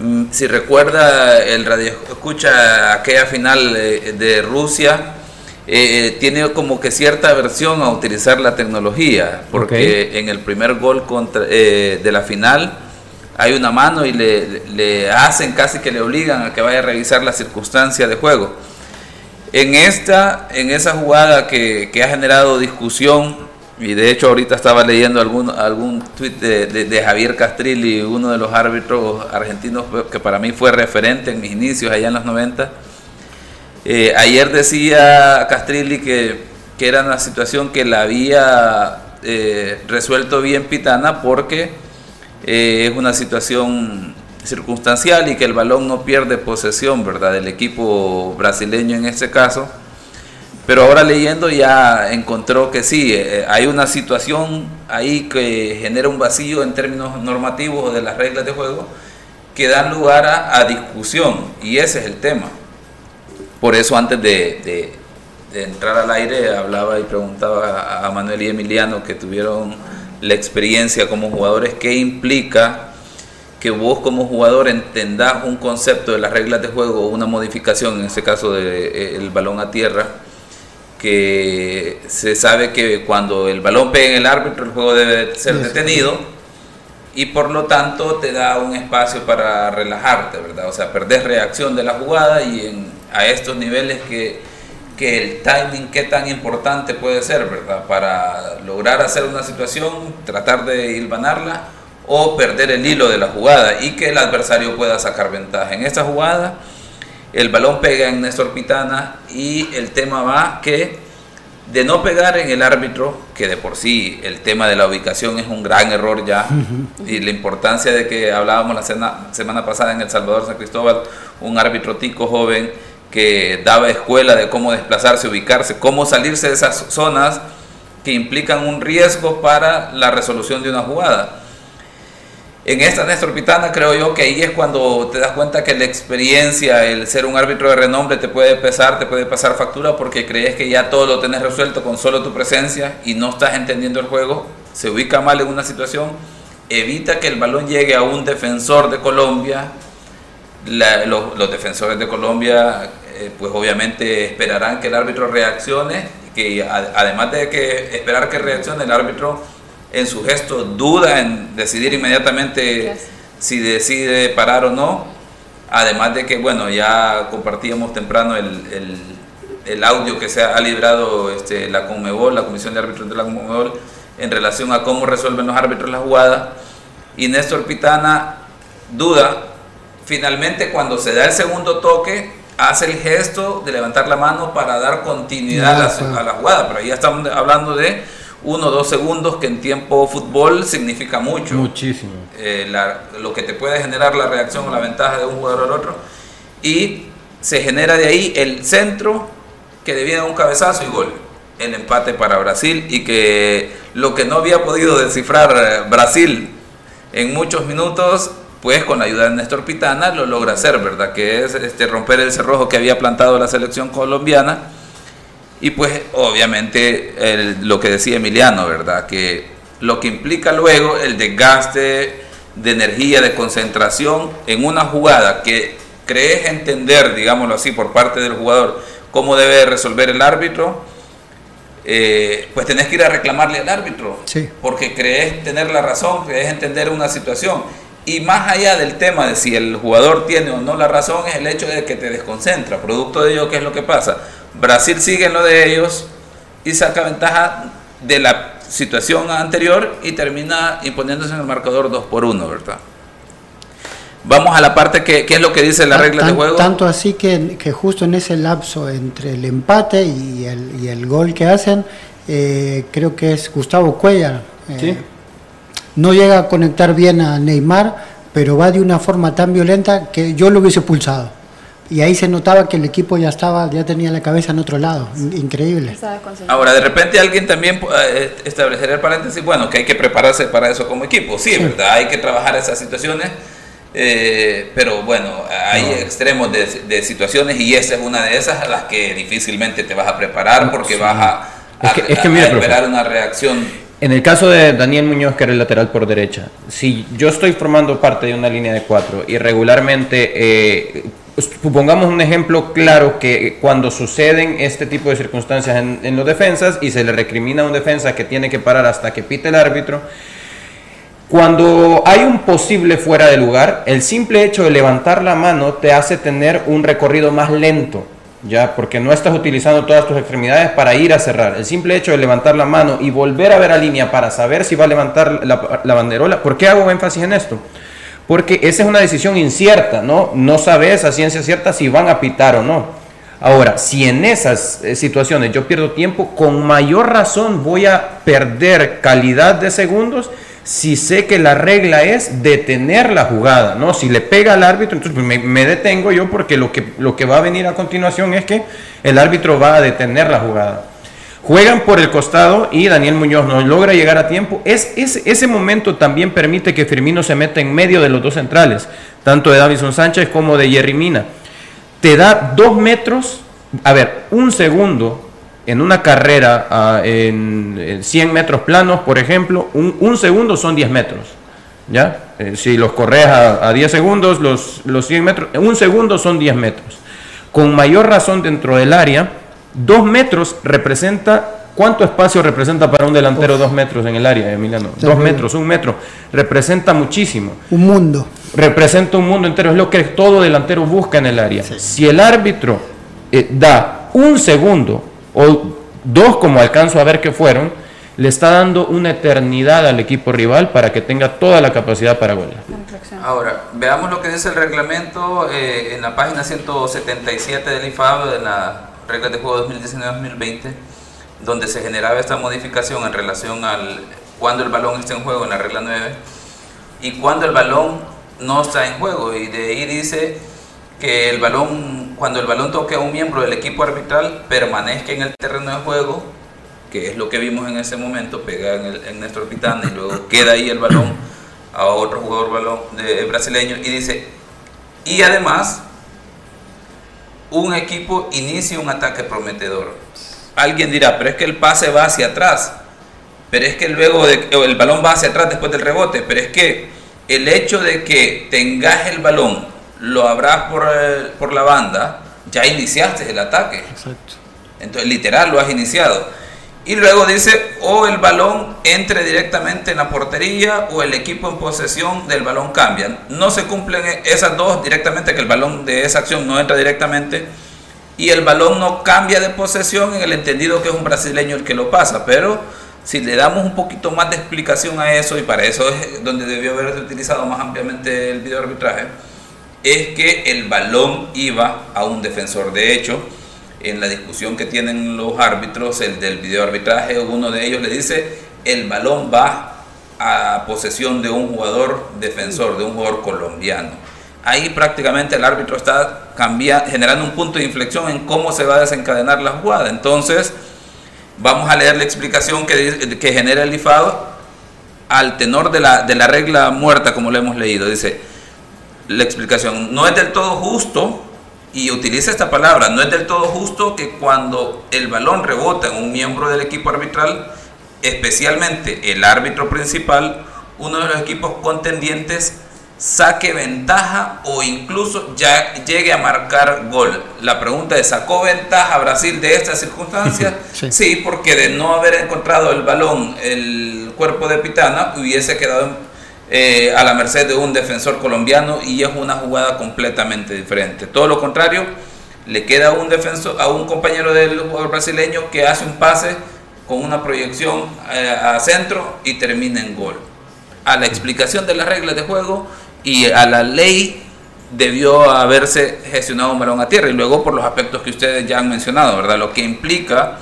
Mm, Si recuerda el radio escucha aquella final eh, de Rusia, eh, tiene como que cierta aversión a utilizar la tecnología, porque en el primer gol contra, eh, de la final hay una mano y le, le hacen casi que le obligan a que vaya a revisar la circunstancia de juego. En esta, en esa jugada que, que ha generado discusión, y de hecho ahorita estaba leyendo algún, algún tweet de, de- Javier Castrilli, uno de los árbitros argentinos que para mí fue referente en mis inicios allá en los 90. Eh, ayer decía Castrilli que, que era una situación que la había eh, resuelto bien Pitana porque eh, es una situación circunstancial y que el balón no pierde posesión, ¿verdad? Del equipo brasileño en este caso. Pero ahora leyendo ya encontró que sí, eh, hay una situación ahí que genera un vacío en términos normativos de las reglas de juego que dan lugar a, discusión y ese es el tema. Por eso antes de, entrar al aire hablaba y preguntaba a- Manuel y Emiliano que tuvieron la experiencia como jugadores, ¿qué implica que vos como jugador entendás un concepto de las reglas de juego o una modificación, en este caso del balón a tierra? Que se sabe que cuando el balón pega en el árbitro el juego debe ser detenido y por lo tanto te da un espacio para relajarte, ¿verdad? O sea, perdés reacción de la jugada y en, a estos niveles que, que el timing qué tan importante puede ser, ¿verdad? Para lograr hacer una situación, tratar de hilvanarla o perder el hilo de la jugada y que el adversario pueda sacar ventaja. En esta jugada el balón pega en Néstor Pitana y el tema va que de no pegar en el árbitro, que de por sí el tema de la ubicación es un gran error ya, y la importancia de que hablábamos la semana pasada en El Salvador San Cristóbal, un árbitro tico joven que daba escuela de cómo desplazarse, ubicarse, cómo salirse de esas zonas que implican un riesgo para la resolución de una jugada. En esta Néstor Pitana creo yo que ahí es cuando te das cuenta que la experiencia, el ser un árbitro de renombre te puede pesar, te puede pasar factura porque crees que ya todo lo tenés resuelto con solo tu presencia y no estás entendiendo el juego, se ubica mal en una situación, evita que el balón llegue a un defensor de Colombia, la- los, defensores de Colombia eh, pues obviamente esperarán que el árbitro reaccione, que además de que esperar que reaccione el árbitro en su gesto duda en decidir inmediatamente si decide parar o no, además de que bueno ya compartíamos temprano el, el- el audio que se ha librado este, la Conmebol, la Comisión de Árbitros de la Conmebol en relación a cómo resuelven los árbitros la jugada. Y Néstor Pitana duda finalmente cuando se da el segundo toque hace el gesto de levantar la mano para dar continuidad a la, a la jugada, pero ahí ya estamos hablando de uno o dos segundos que en tiempo fútbol significa mucho. Muchísimo. Eh, la- lo que te puede generar la reacción o la ventaja de un jugador al otro. Y se genera de ahí el centro que deviene un cabezazo y gol. el empate para Brasil y que lo que no había podido descifrar eh, Brasil en muchos minutos, pues con la ayuda de Néstor Pitana lo logra hacer, ¿verdad? Que es este, romper el cerrojo que había plantado la selección colombiana y pues obviamente lo que decía Emiliano, ¿verdad? Que lo que implica luego el desgaste de energía, de concentración en una jugada que crees entender, digámoslo así, por parte del jugador, cómo debe resolver el árbitro, eh, pues tenés que ir a reclamarle al árbitro, porque crees tener la razón, crees entender una situación. Y más allá del tema de si el jugador tiene o no la razón, es el hecho de que te desconcentra. Producto de ello, ¿qué es lo que pasa? Brasil sigue en lo de ellos y saca ventaja de la situación anterior y termina imponiéndose en el marcador 2 por 1, ¿verdad? Vamos a la parte que, es lo que dice la regla de juego. Tanto así que, que, justo en ese lapso entre el empate y el, y el gol que hacen, eh, creo que es Gustavo Cuellar. Eh, no llega a conectar bien a Neymar, pero va de una forma tan violenta que yo lo hubiese pulsado y ahí se notaba que el equipo ya estaba, ya tenía la cabeza en otro lado, increíble. Ahora, de repente alguien también eh, establecerá el paréntesis, bueno, que hay que prepararse para eso como equipo, sí, ¿verdad? Hay que trabajar esas situaciones, eh, pero bueno, hay extremos de, situaciones y esa es una de esas a las que difícilmente te vas a preparar porque vas a, esperar una reacción en el caso de Daniel Muñoz, que era el lateral por derecha, si yo estoy formando parte de una línea de cuatro y regularmente eh, Supongamos un ejemplo claro que cuando suceden este tipo de circunstancias en, los defensas y se le recrimina a un defensa que tiene que parar hasta que pite el árbitro, cuando hay un posible fuera de lugar, el simple hecho de levantar la mano te hace tener un recorrido más lento, ya, porque no estás utilizando todas tus extremidades para ir a cerrar. El simple hecho de levantar la mano y volver a ver a línea para saber si va a levantar la, la banderola, ¿por qué hago énfasis en esto? porque esa es una decisión incierta, ¿no? No sabes a ciencia cierta si van a pitar o no. Ahora, si en esas eh, situaciones yo pierdo tiempo, con mayor razón voy a perder calidad de segundos si sé que la regla es detener la jugada, ¿no? Si le pega al árbitro, entonces me, me, detengo yo porque lo que, lo que va a venir a continuación es que el árbitro va a detener la jugada. Juegan por el costado y Daniel Muñoz no logra llegar a tiempo. Es, ese momento también permite que Firmino se meta en medio de los dos centrales, tanto de Davison Sánchez como de Jerry Mina. Te da dos metros, a ver, un segundo en una carrera ah, en, 100 metros planos, por ejemplo, un, segundo son 10 metros. ¿Ya? Eh, si los corres a, 10 segundos, los, los 100 metros, un segundo son 10 metros. Con mayor razón dentro del área, Dos metros representa. ¿Cuánto espacio representa para un delantero dos metros en el área, Emiliano? Dos metros, un metro. Representa muchísimo. Un mundo. Representa un mundo entero. Es lo que todo delantero busca en el área. Si el árbitro eh, da un segundo o dos, como alcanzo a ver que fueron, le está dando una eternidad al equipo rival para que tenga toda la capacidad para golear. Ahora, veamos lo que dice el reglamento eh, en la página 177 del IFAB, de la reglas de juego 2019-2020, donde se generaba esta modificación en relación al cuando el balón está en juego en la regla 9 y cuando el balón no está en juego. Y de ahí dice que el balón, cuando el balón toque a un miembro del equipo arbitral, permanezca en el terreno de juego, que es lo que vimos en ese momento, pega en, el, en Néstor Pitana y luego queda ahí el balón a otro jugador balón de, brasileño y dice, y además un equipo inicia un ataque prometedor. Alguien dirá, pero es que el pase va hacia atrás, pero es que luego de, el balón va hacia atrás después del rebote, pero es que el hecho de que tengas el balón, lo abras por, eh, por la banda, ya iniciaste el ataque. Exacto. Entonces, literal, lo has iniciado. Y luego dice, o el balón entre directamente en la portería o el equipo en posesión del balón cambia. No se cumplen esas dos directamente, que el balón de esa acción no entra directamente y el balón no cambia de posesión en el entendido que es un brasileño el que lo pasa. Pero si le damos un poquito más de explicación a eso, y para eso es donde debió haberse utilizado más ampliamente el video arbitraje, es que el balón iba a un defensor. De hecho, en la discusión que tienen los árbitros, el del video arbitraje, uno de ellos le dice, el balón va a posesión de un jugador defensor, de un jugador colombiano. Ahí prácticamente el árbitro está cambiando, generando un punto de inflexión en cómo se va a desencadenar la jugada. Entonces, Vamos a leer la explicación que, que genera el IFAO al tenor de la, de la regla muerta, como lo hemos leído. Dice, la explicación, no es del todo justo, y utiliza esta palabra, no es del todo justo que cuando el balón rebota en un miembro del equipo arbitral, especialmente el árbitro principal, uno de los equipos contendientes saque ventaja o incluso ya llegue a marcar gol. La pregunta es, ¿sacó ventaja Brasil de esta circunstancia? sí. porque de no haber encontrado el balón, el cuerpo de Pitana hubiese quedado eh, a la merced de un defensor colombiano y es una jugada completamente diferente. Todo lo contrario, le queda a un defensor, a un compañero del jugador brasileño que hace un pase con una proyección eh, a centro y termina en gol. A la explicación de las reglas de juego y a la ley debió haberse gestionado un balón a tierra y luego por los aspectos que ustedes ya han mencionado, ¿verdad? Lo que implica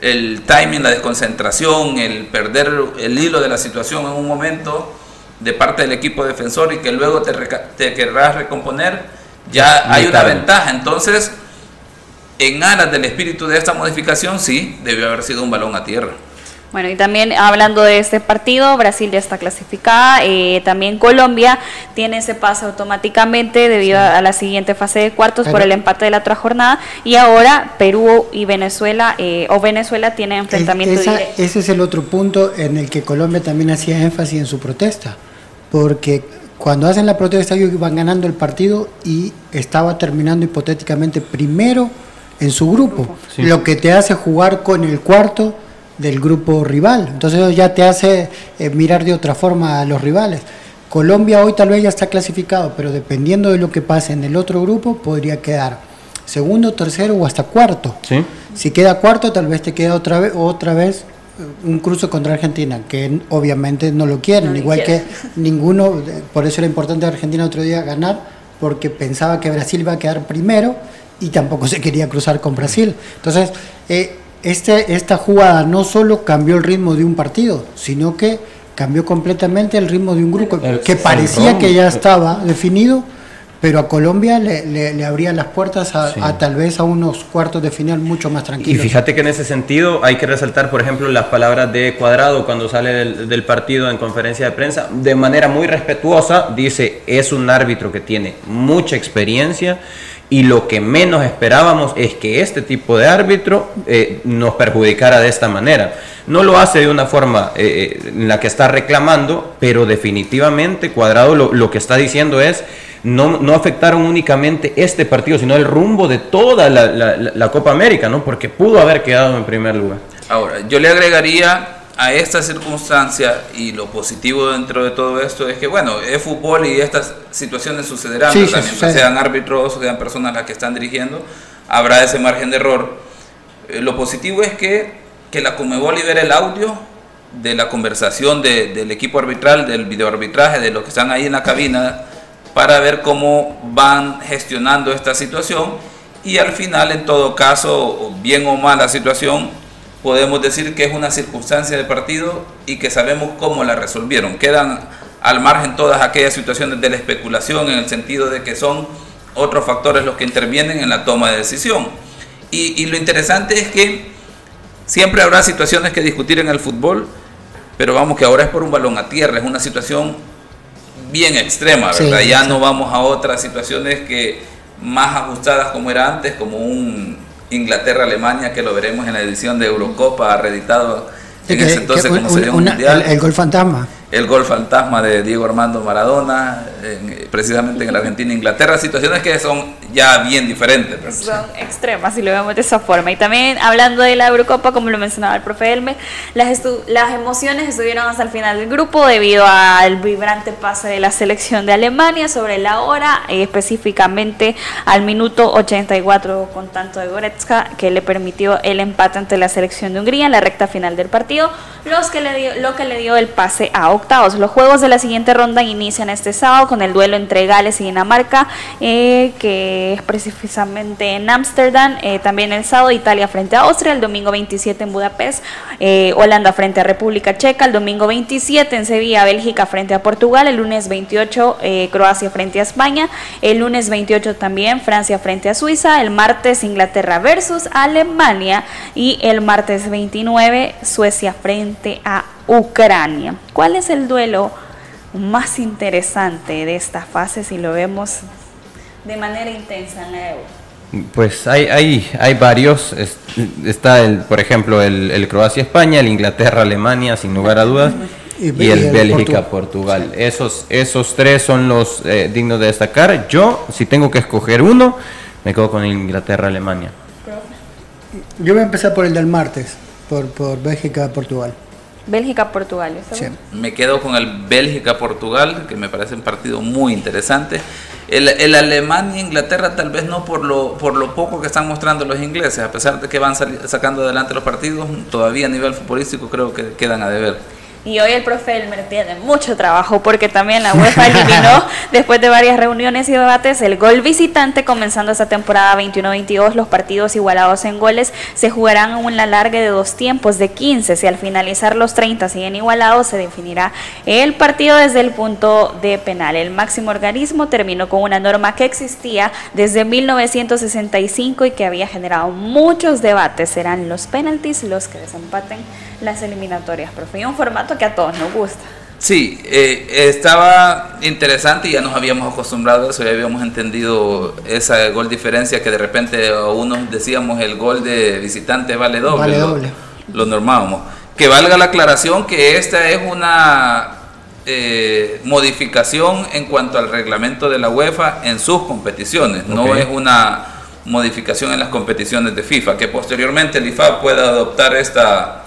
el timing, la desconcentración, el perder el hilo de la situación en un momento de parte del equipo defensor y que luego te, te querrás recomponer, ya hay una ventaja. Entonces, en aras del espíritu de esta modificación, sí, debió haber sido un balón a tierra. Bueno, y también hablando de este partido, Brasil ya está clasificada, eh, también Colombia tiene ese pase automáticamente debido a la siguiente fase de cuartos por el empate de la otra jornada y ahora Perú y Venezuela eh, o Venezuela tienen enfrentamiento directo. Ese es el otro punto en el que Colombia también hacía énfasis en su protesta, porque cuando hacen la protesta ellos iban ganando el partido y estaba terminando hipotéticamente primero en su grupo, lo que te hace jugar con el cuarto del grupo rival. Entonces eso ya te hace eh, mirar de otra forma a los rivales. Colombia hoy tal vez ya está clasificado, pero dependiendo de lo que pase en el otro grupo, podría quedar segundo, tercero o hasta cuarto. Si queda cuarto, tal vez te queda otra vez, otra vez un cruce contra Argentina, que obviamente no lo quieren, igual que ninguno, por eso era importante a Argentina otro día ganar, porque pensaba que Brasil iba a quedar primero y tampoco se quería cruzar con Brasil. Entonces, eh, este, esta jugada no solo cambió el ritmo de un partido, sino que cambió completamente el ritmo de un grupo que parecía que ya estaba definido, pero a Colombia le, le, abría las puertas a, tal vez a unos cuartos de final mucho más tranquilos. Y fíjate que en ese sentido hay que resaltar, por ejemplo, las palabras de Cuadrado cuando sale del, del partido en conferencia de prensa, de manera muy respetuosa, dice, es un árbitro que tiene mucha experiencia y lo que menos esperábamos es que este tipo de árbitro eh, nos perjudicara de esta manera. No lo hace de una forma eh, eh, en la que está reclamando, pero definitivamente Cuadrado lo, que está diciendo es no, no, afectaron únicamente este partido, sino el rumbo de toda la, la Copa América, ¿no? porque pudo haber quedado en primer lugar. Ahora, yo le agregaría a esta circunstancia y lo positivo dentro de todo esto es que, bueno, es fútbol y estas situaciones sucederán, también, sean árbitros sean personas las que están dirigiendo, habrá ese margen de error. Eh, lo positivo es que, que la Comebol libere el audio de la conversación del equipo arbitral, del videoarbitraje, de los que están ahí en la cabina, para ver cómo van gestionando esta situación y al final, en todo caso, bien o mal la situación, podemos decir que es una circunstancia de partido y que sabemos cómo la resolvieron. Quedan al margen todas aquellas situaciones de la especulación en el sentido de que son otros factores los que intervienen en la toma de decisión. Y, lo interesante es que siempre habrá situaciones que discutir en el fútbol, pero vamos que ahora es por un balón a tierra, es una situación bien extrema, ¿verdad? ya no vamos a otras situaciones que más ajustadas como era antes, como un Inglaterra-Alemania, que lo veremos en la edición de Eurocopa, reeditado en ese entonces como sería un mundial. El, el, gol fantasma el gol fantasma de Diego Armando Maradona, precisamente en la Argentina e Inglaterra, situaciones que son ya bien diferentes. Son extremas, si lo vemos de esa forma. Y también hablando de la Eurocopa, como lo mencionaba el profe Elmer, las, las emociones estuvieron hasta el final del grupo debido al vibrante pase de la selección de Alemania sobre la hora, específicamente al minuto 84 con tanto de Goretzka, que le permitió el empate ante la selección de Hungría en la recta final del partido, los que le dio, lo que le dio el pase a octavos. Los juegos de la siguiente ronda inician este sábado con el duelo entre Gales y Dinamarca, eh, que es precisamente en Ámsterdam. Eh, también el sábado Italia frente a Austria, el domingo 27 en Budapest, eh, Holanda frente a República Checa, el domingo 27 en Sevilla, Bélgica frente a Portugal, el lunes 28 Croacia frente a España, el lunes 28 también Francia frente a Suiza, el martes Inglaterra versus Alemania y el martes 29 Suecia frente a Ucrania. ¿Cuál es el duelo más interesante de esta fase si lo vemos de manera intensa en la Euro? Pues hay, hay, hay varios. está, el, por ejemplo, el, Croacia-España, el Inglaterra-Alemania, sin lugar a dudas, y, el, Bélgica-Portugal. Esos, esos tres son los eh, dignos de destacar. Yo, si tengo que escoger uno, me quedo con Inglaterra-Alemania. Yo voy a empezar por el del martes, por, por Bélgica-Portugal. Bélgica-Portugal. Me quedo con el Bélgica-Portugal, que me parece un partido muy interesante. El, el Alemania-Inglaterra tal vez no por lo, por lo poco que están mostrando los ingleses, a pesar de que van sacando adelante los partidos, todavía a nivel futbolístico creo que quedan a deber. Y hoy el profe Elmer tiene mucho trabajo porque también la UEFA eliminó, después de varias reuniones y debates, el gol visitante comenzando esta temporada 21-22. Los partidos igualados en goles se jugarán en un largue de dos tiempos de 15. Si al finalizar los 30 siguen igualados, se definirá el partido desde el punto de penal. El máximo organismo terminó con una norma que existía desde 1965 y que había generado muchos debates. Serán los penaltis los que desempaten las eliminatorias, profe. Y un formato que a todos nos gusta. Sí, eh, estaba interesante y ya nos habíamos acostumbrado a eso, ya habíamos entendido esa gol diferencia que de repente a unos decíamos el gol de visitante vale doble. Vale doble. Lo, normábamos. Que valga la aclaración que esta es una eh, modificación en cuanto al reglamento de la UEFA en sus competiciones, no es una modificación en las competiciones de FIFA, que posteriormente el IFA pueda adoptar esta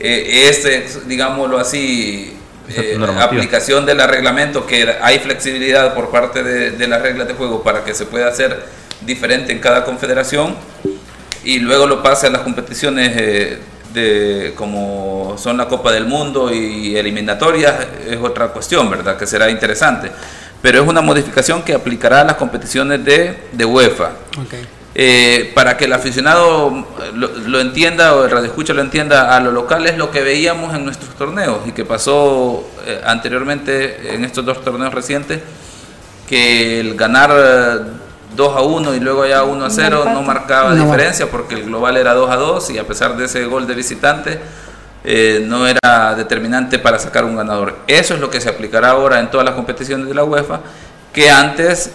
eh, este, digámoslo así, eh, aplicación del reglamento, que hay flexibilidad por parte de, las reglas de juego para que se pueda hacer diferente en cada confederación y luego lo pase a las competiciones eh, de como son la Copa del Mundo y eliminatorias es otra cuestión, ¿verdad? Que será interesante. Pero es una modificación que aplicará a las competiciones de, de UEFA. Eh, para que el aficionado lo, entienda o el radio escucha lo entienda a lo local es lo que veíamos en nuestros torneos y que pasó eh, anteriormente en estos dos torneos recientes que el ganar 2 a 1 y luego ya 1 a 0 no marcaba diferencia porque el global era 2 a 2 y a pesar de ese gol de visitante eh, no era determinante para sacar un ganador. Eso es lo que se aplicará ahora en todas las competiciones de la UEFA que antes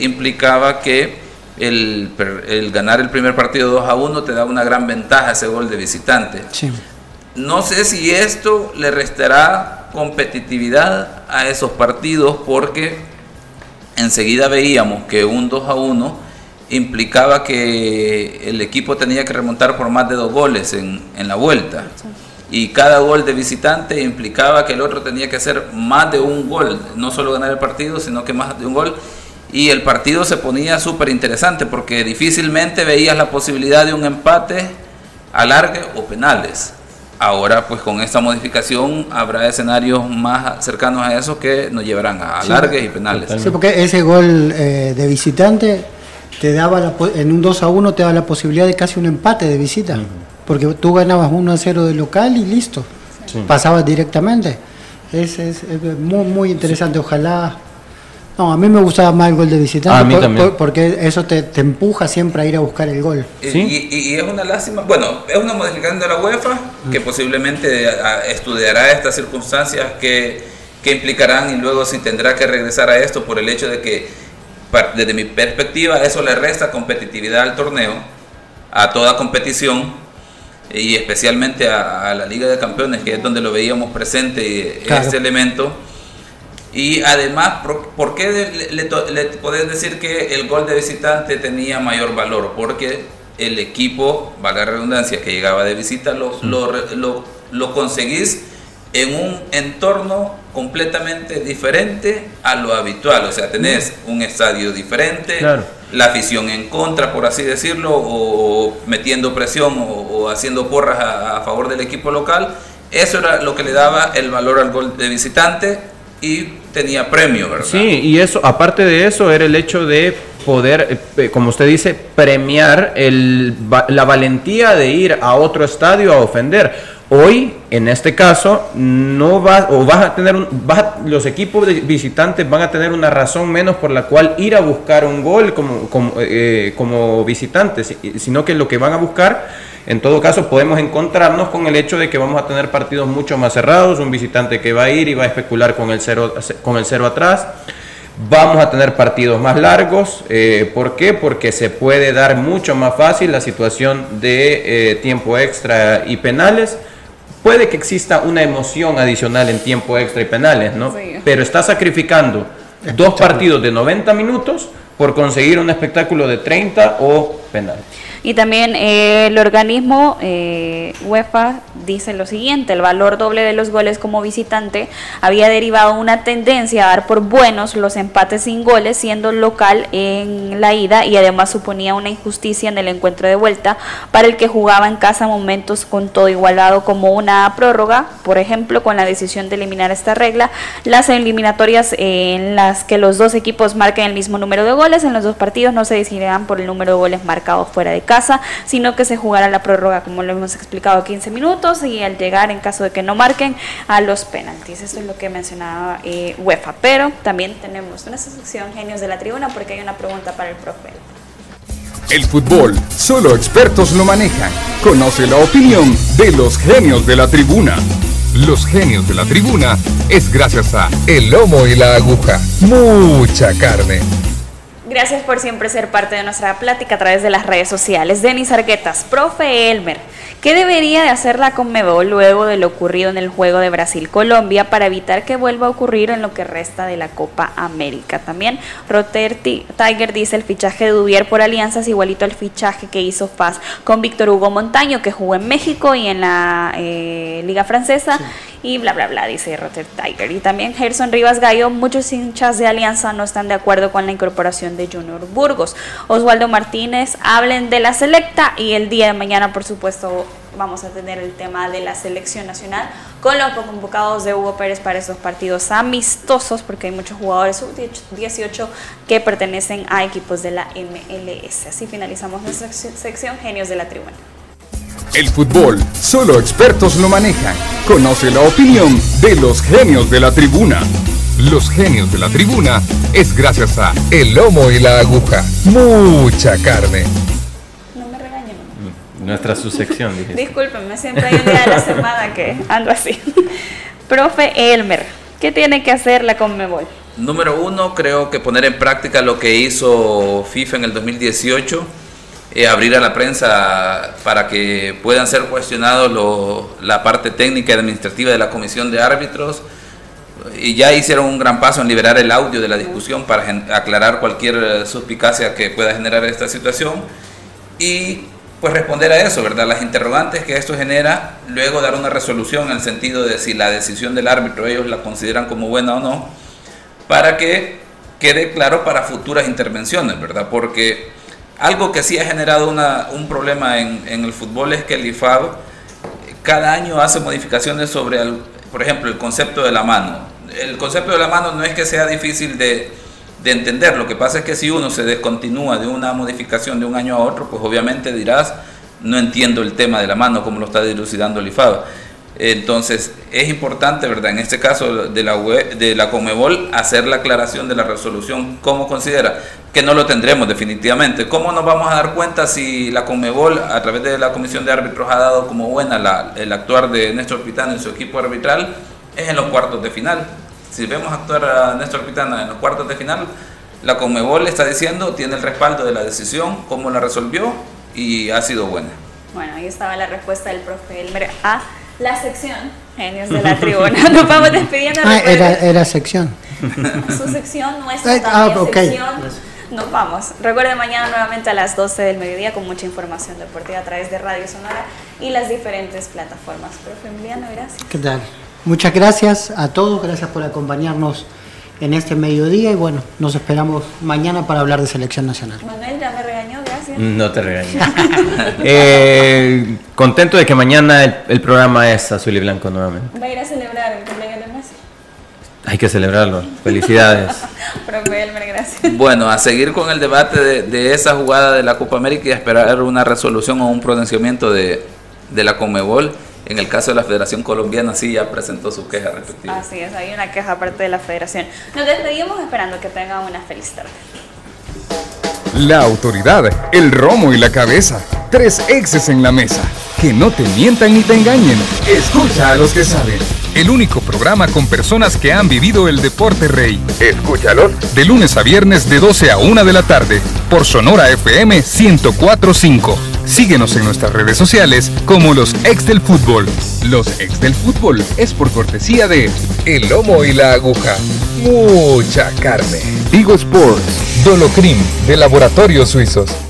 implicaba que el, ganar el primer partido 2 a 1 te da una gran ventaja ese gol de visitante. No sé si esto le restará competitividad a esos partidos porque enseguida veíamos que un 2 a 1 implicaba que el equipo tenía que remontar por más de dos goles en, en la vuelta. Y cada gol de visitante implicaba que el otro tenía que hacer más de un gol, no solo ganar el partido, sino que más de un gol y el partido se ponía súper interesante porque difícilmente veías la posibilidad de un empate alargue o penales. Ahora, pues con esta modificación habrá escenarios más cercanos a eso que nos llevarán a alargues y penales. Sí, porque ese gol eh, de visitante te daba la, en un 2 a 1 te daba la posibilidad de casi un empate de visita, porque tú ganabas 1 a 0 de local y listo, pasabas directamente. Es, es, muy, muy interesante, ojalá no, a mí me gustaba más el gol de visitante porque eso te, empuja siempre a ir a buscar el gol. Y, es una lástima, bueno, es una modificación de la UEFA que posiblemente estudiará estas circunstancias que, que implicarán y luego si tendrá que regresar a esto por el hecho de que, desde mi perspectiva, eso le resta competitividad al torneo, a toda competición y especialmente a, la Liga de Campeones, que es donde lo veíamos presente este elemento y además, ¿por qué le, le, podés decir que el gol de visitante tenía mayor valor? Porque el equipo, valga la redundancia, que llegaba de visita, lo, lo, lo, conseguís en un entorno completamente diferente a lo habitual. O sea, tenés un estadio diferente, la afición en contra, por así decirlo, o metiendo presión o, haciendo porras a, a favor del equipo local. Eso era lo que le daba el valor al gol de visitante y tenía premio, ¿verdad? Sí, y eso, aparte de eso, era el hecho de poder, eh, como usted dice, premiar el, la valentía de ir a otro estadio a ofender. Hoy, en este caso, no va o vas a tener los equipos de visitantes van a tener una razón menos por la cual ir a buscar un gol como, como, eh, como visitantes, sino que lo que van a buscar, en todo caso, podemos encontrarnos con el hecho de que vamos a tener partidos mucho más cerrados, un visitante que va a ir y va a especular con el cero, con el cero atrás. Vamos a tener partidos más largos. Eh, ¿Por qué? Porque se puede dar mucho más fácil la situación de eh, tiempo extra y penales puede que exista una emoción adicional en tiempo extra y penales, ¿no? Pero está sacrificando dos partidos de 90 minutos por conseguir un espectáculo de 30 o penales. Y también eh, el organismo eh, UEFA dice lo siguiente, el valor doble de los goles como visitante había derivado una tendencia a dar por buenos los empates sin goles siendo local en la ida y además suponía una injusticia en el encuentro de vuelta para el que jugaba en casa momentos con todo igualado como una prórroga, por ejemplo con la decisión de eliminar esta regla, las eliminatorias en las que los dos equipos marquen el mismo número de goles en los dos partidos no se decidirán por el número de goles marcados fuera de casa, sino que se jugará la prórroga, como lo hemos explicado, 15 minutos y al llegar, en caso de que no marquen, a los penaltis. Eso es lo que mencionaba eh, UEFA. Pero también tenemos una sección Genios de la Tribuna porque hay una pregunta para el profe. El fútbol, solo expertos lo manejan. Conoce la opinión de los genios de la tribuna. Los genios de la tribuna es gracias a El Lomo y la Aguja. Mucha carne. Gracias por siempre ser parte de nuestra plática a través de las redes sociales. Denis Arguetas, profe Elmer, ¿qué debería de hacer la Conmebol luego de lo ocurrido en el juego de Brasil-Colombia para evitar que vuelva a ocurrir en lo que resta de la Copa América? También Roter Tiger dice el fichaje de Dubier por alianzas igualito al fichaje que hizo Faz con Víctor Hugo Montaño, que jugó en México y en la eh, Liga Francesa y bla, bla, bla, dice Rotter Tiger. Y también Gerson Rivas Gallo, muchos hinchas de Alianza no están de acuerdo con la incorporación Junior Burgos. Osvaldo Martínez, hablen de la selecta y el día de mañana, por supuesto, vamos a tener el tema de la selección nacional con los convocados de Hugo Pérez para esos partidos amistosos, porque hay muchos jugadores sub-18 que pertenecen a equipos de la MLS. Así finalizamos nuestra sección Genios de la Tribuna. El fútbol, solo expertos lo manejan. Conoce la opinión de los genios de la tribuna. Los genios de la tribuna es gracias a El Lomo y la Aguja. Mucha carne. No me regañen. Nuestra subsección, dije. Discúlpenme, siempre hay un día de la semana que ando así. Profe Elmer, ¿qué tiene que hacer la Conmebol? Número uno, creo que poner en práctica lo que hizo FIFA en el 2018 eh, abrir a la prensa para que puedan ser cuestionados la parte técnica y administrativa de la comisión de árbitros. Y ya hicieron un gran paso en liberar el audio de la discusión para aclarar cualquier suspicacia que pueda generar esta situación. Y pues responder a eso, ¿verdad? Las interrogantes que esto genera, luego dar una resolución en el sentido de si la decisión del árbitro ellos la consideran como buena o no, para que quede claro para futuras intervenciones, ¿verdad? Porque algo que sí ha generado un problema en, el fútbol es que el IFAB cada año hace modificaciones sobre, por ejemplo, el concepto de la mano. El concepto de la mano no es que sea difícil de, de entender, lo que pasa es que si uno se descontinúa de una modificación de un año a otro, pues obviamente dirás, no entiendo el tema de la mano como lo está dilucidando el IFAB. Entonces, es importante, ¿verdad? En este caso de la, de la Comebol, hacer la aclaración de la resolución, ¿cómo considera? Que no lo tendremos definitivamente. ¿Cómo nos vamos a dar cuenta si la Comebol, a través de la Comisión de Árbitros, ha dado como buena el actuar de Néstor Pitana en su equipo arbitral? Es en los cuartos de final. Si vemos actuar a Néstor Pitana en los cuartos de final, la Comebol está diciendo, tiene el respaldo de la decisión, cómo la resolvió y ha sido buena. Bueno, ahí estaba la respuesta del profe Elmer a la sección Genios de la Tribuna. Nos vamos despidiendo. Ah, era, era sección. Su sección, nuestra ah, también sección. Nos vamos. Recuerden mañana nuevamente a las 12 del mediodía con mucha información deportiva a través de Radio Sonora y las diferentes plataformas. Profe Emiliano, gracias. ¿Qué tal? Muchas gracias a todos, gracias por acompañarnos en este mediodía y bueno, nos esperamos mañana para hablar de selección nacional. Manuel ya me. No te regaño. eh, contento de que mañana el, programa es azul y blanco nuevamente. ¿Va a ir a celebrar el cumpleaños de Messi? Hay que celebrarlo. Felicidades. Profe Elmer, gracias. Bueno, a seguir con el debate de, de esa jugada de la Copa América y a esperar una resolución o un pronunciamiento de, de la Conmebol. En el caso de la Federación Colombiana, sí ya presentó su queja respectiva. Así es, hay una queja aparte de la Federación. Nos despedimos esperando que tengan una feliz tarde. La autoridad, el romo y la cabeza. Tres exes en la mesa. Que no te mientan ni te engañen. Escucha a los que saben. El único programa con personas que han vivido el deporte rey. Escúchalos. De lunes a viernes de 12 a 1 de la tarde. Por Sonora FM 1045. Síguenos en nuestras redes sociales como los ex del fútbol. Los ex del fútbol es por cortesía de El Lomo y la Aguja. Mucha carne. Vigo Sports. Dolocrim de Laboratorios Suizos.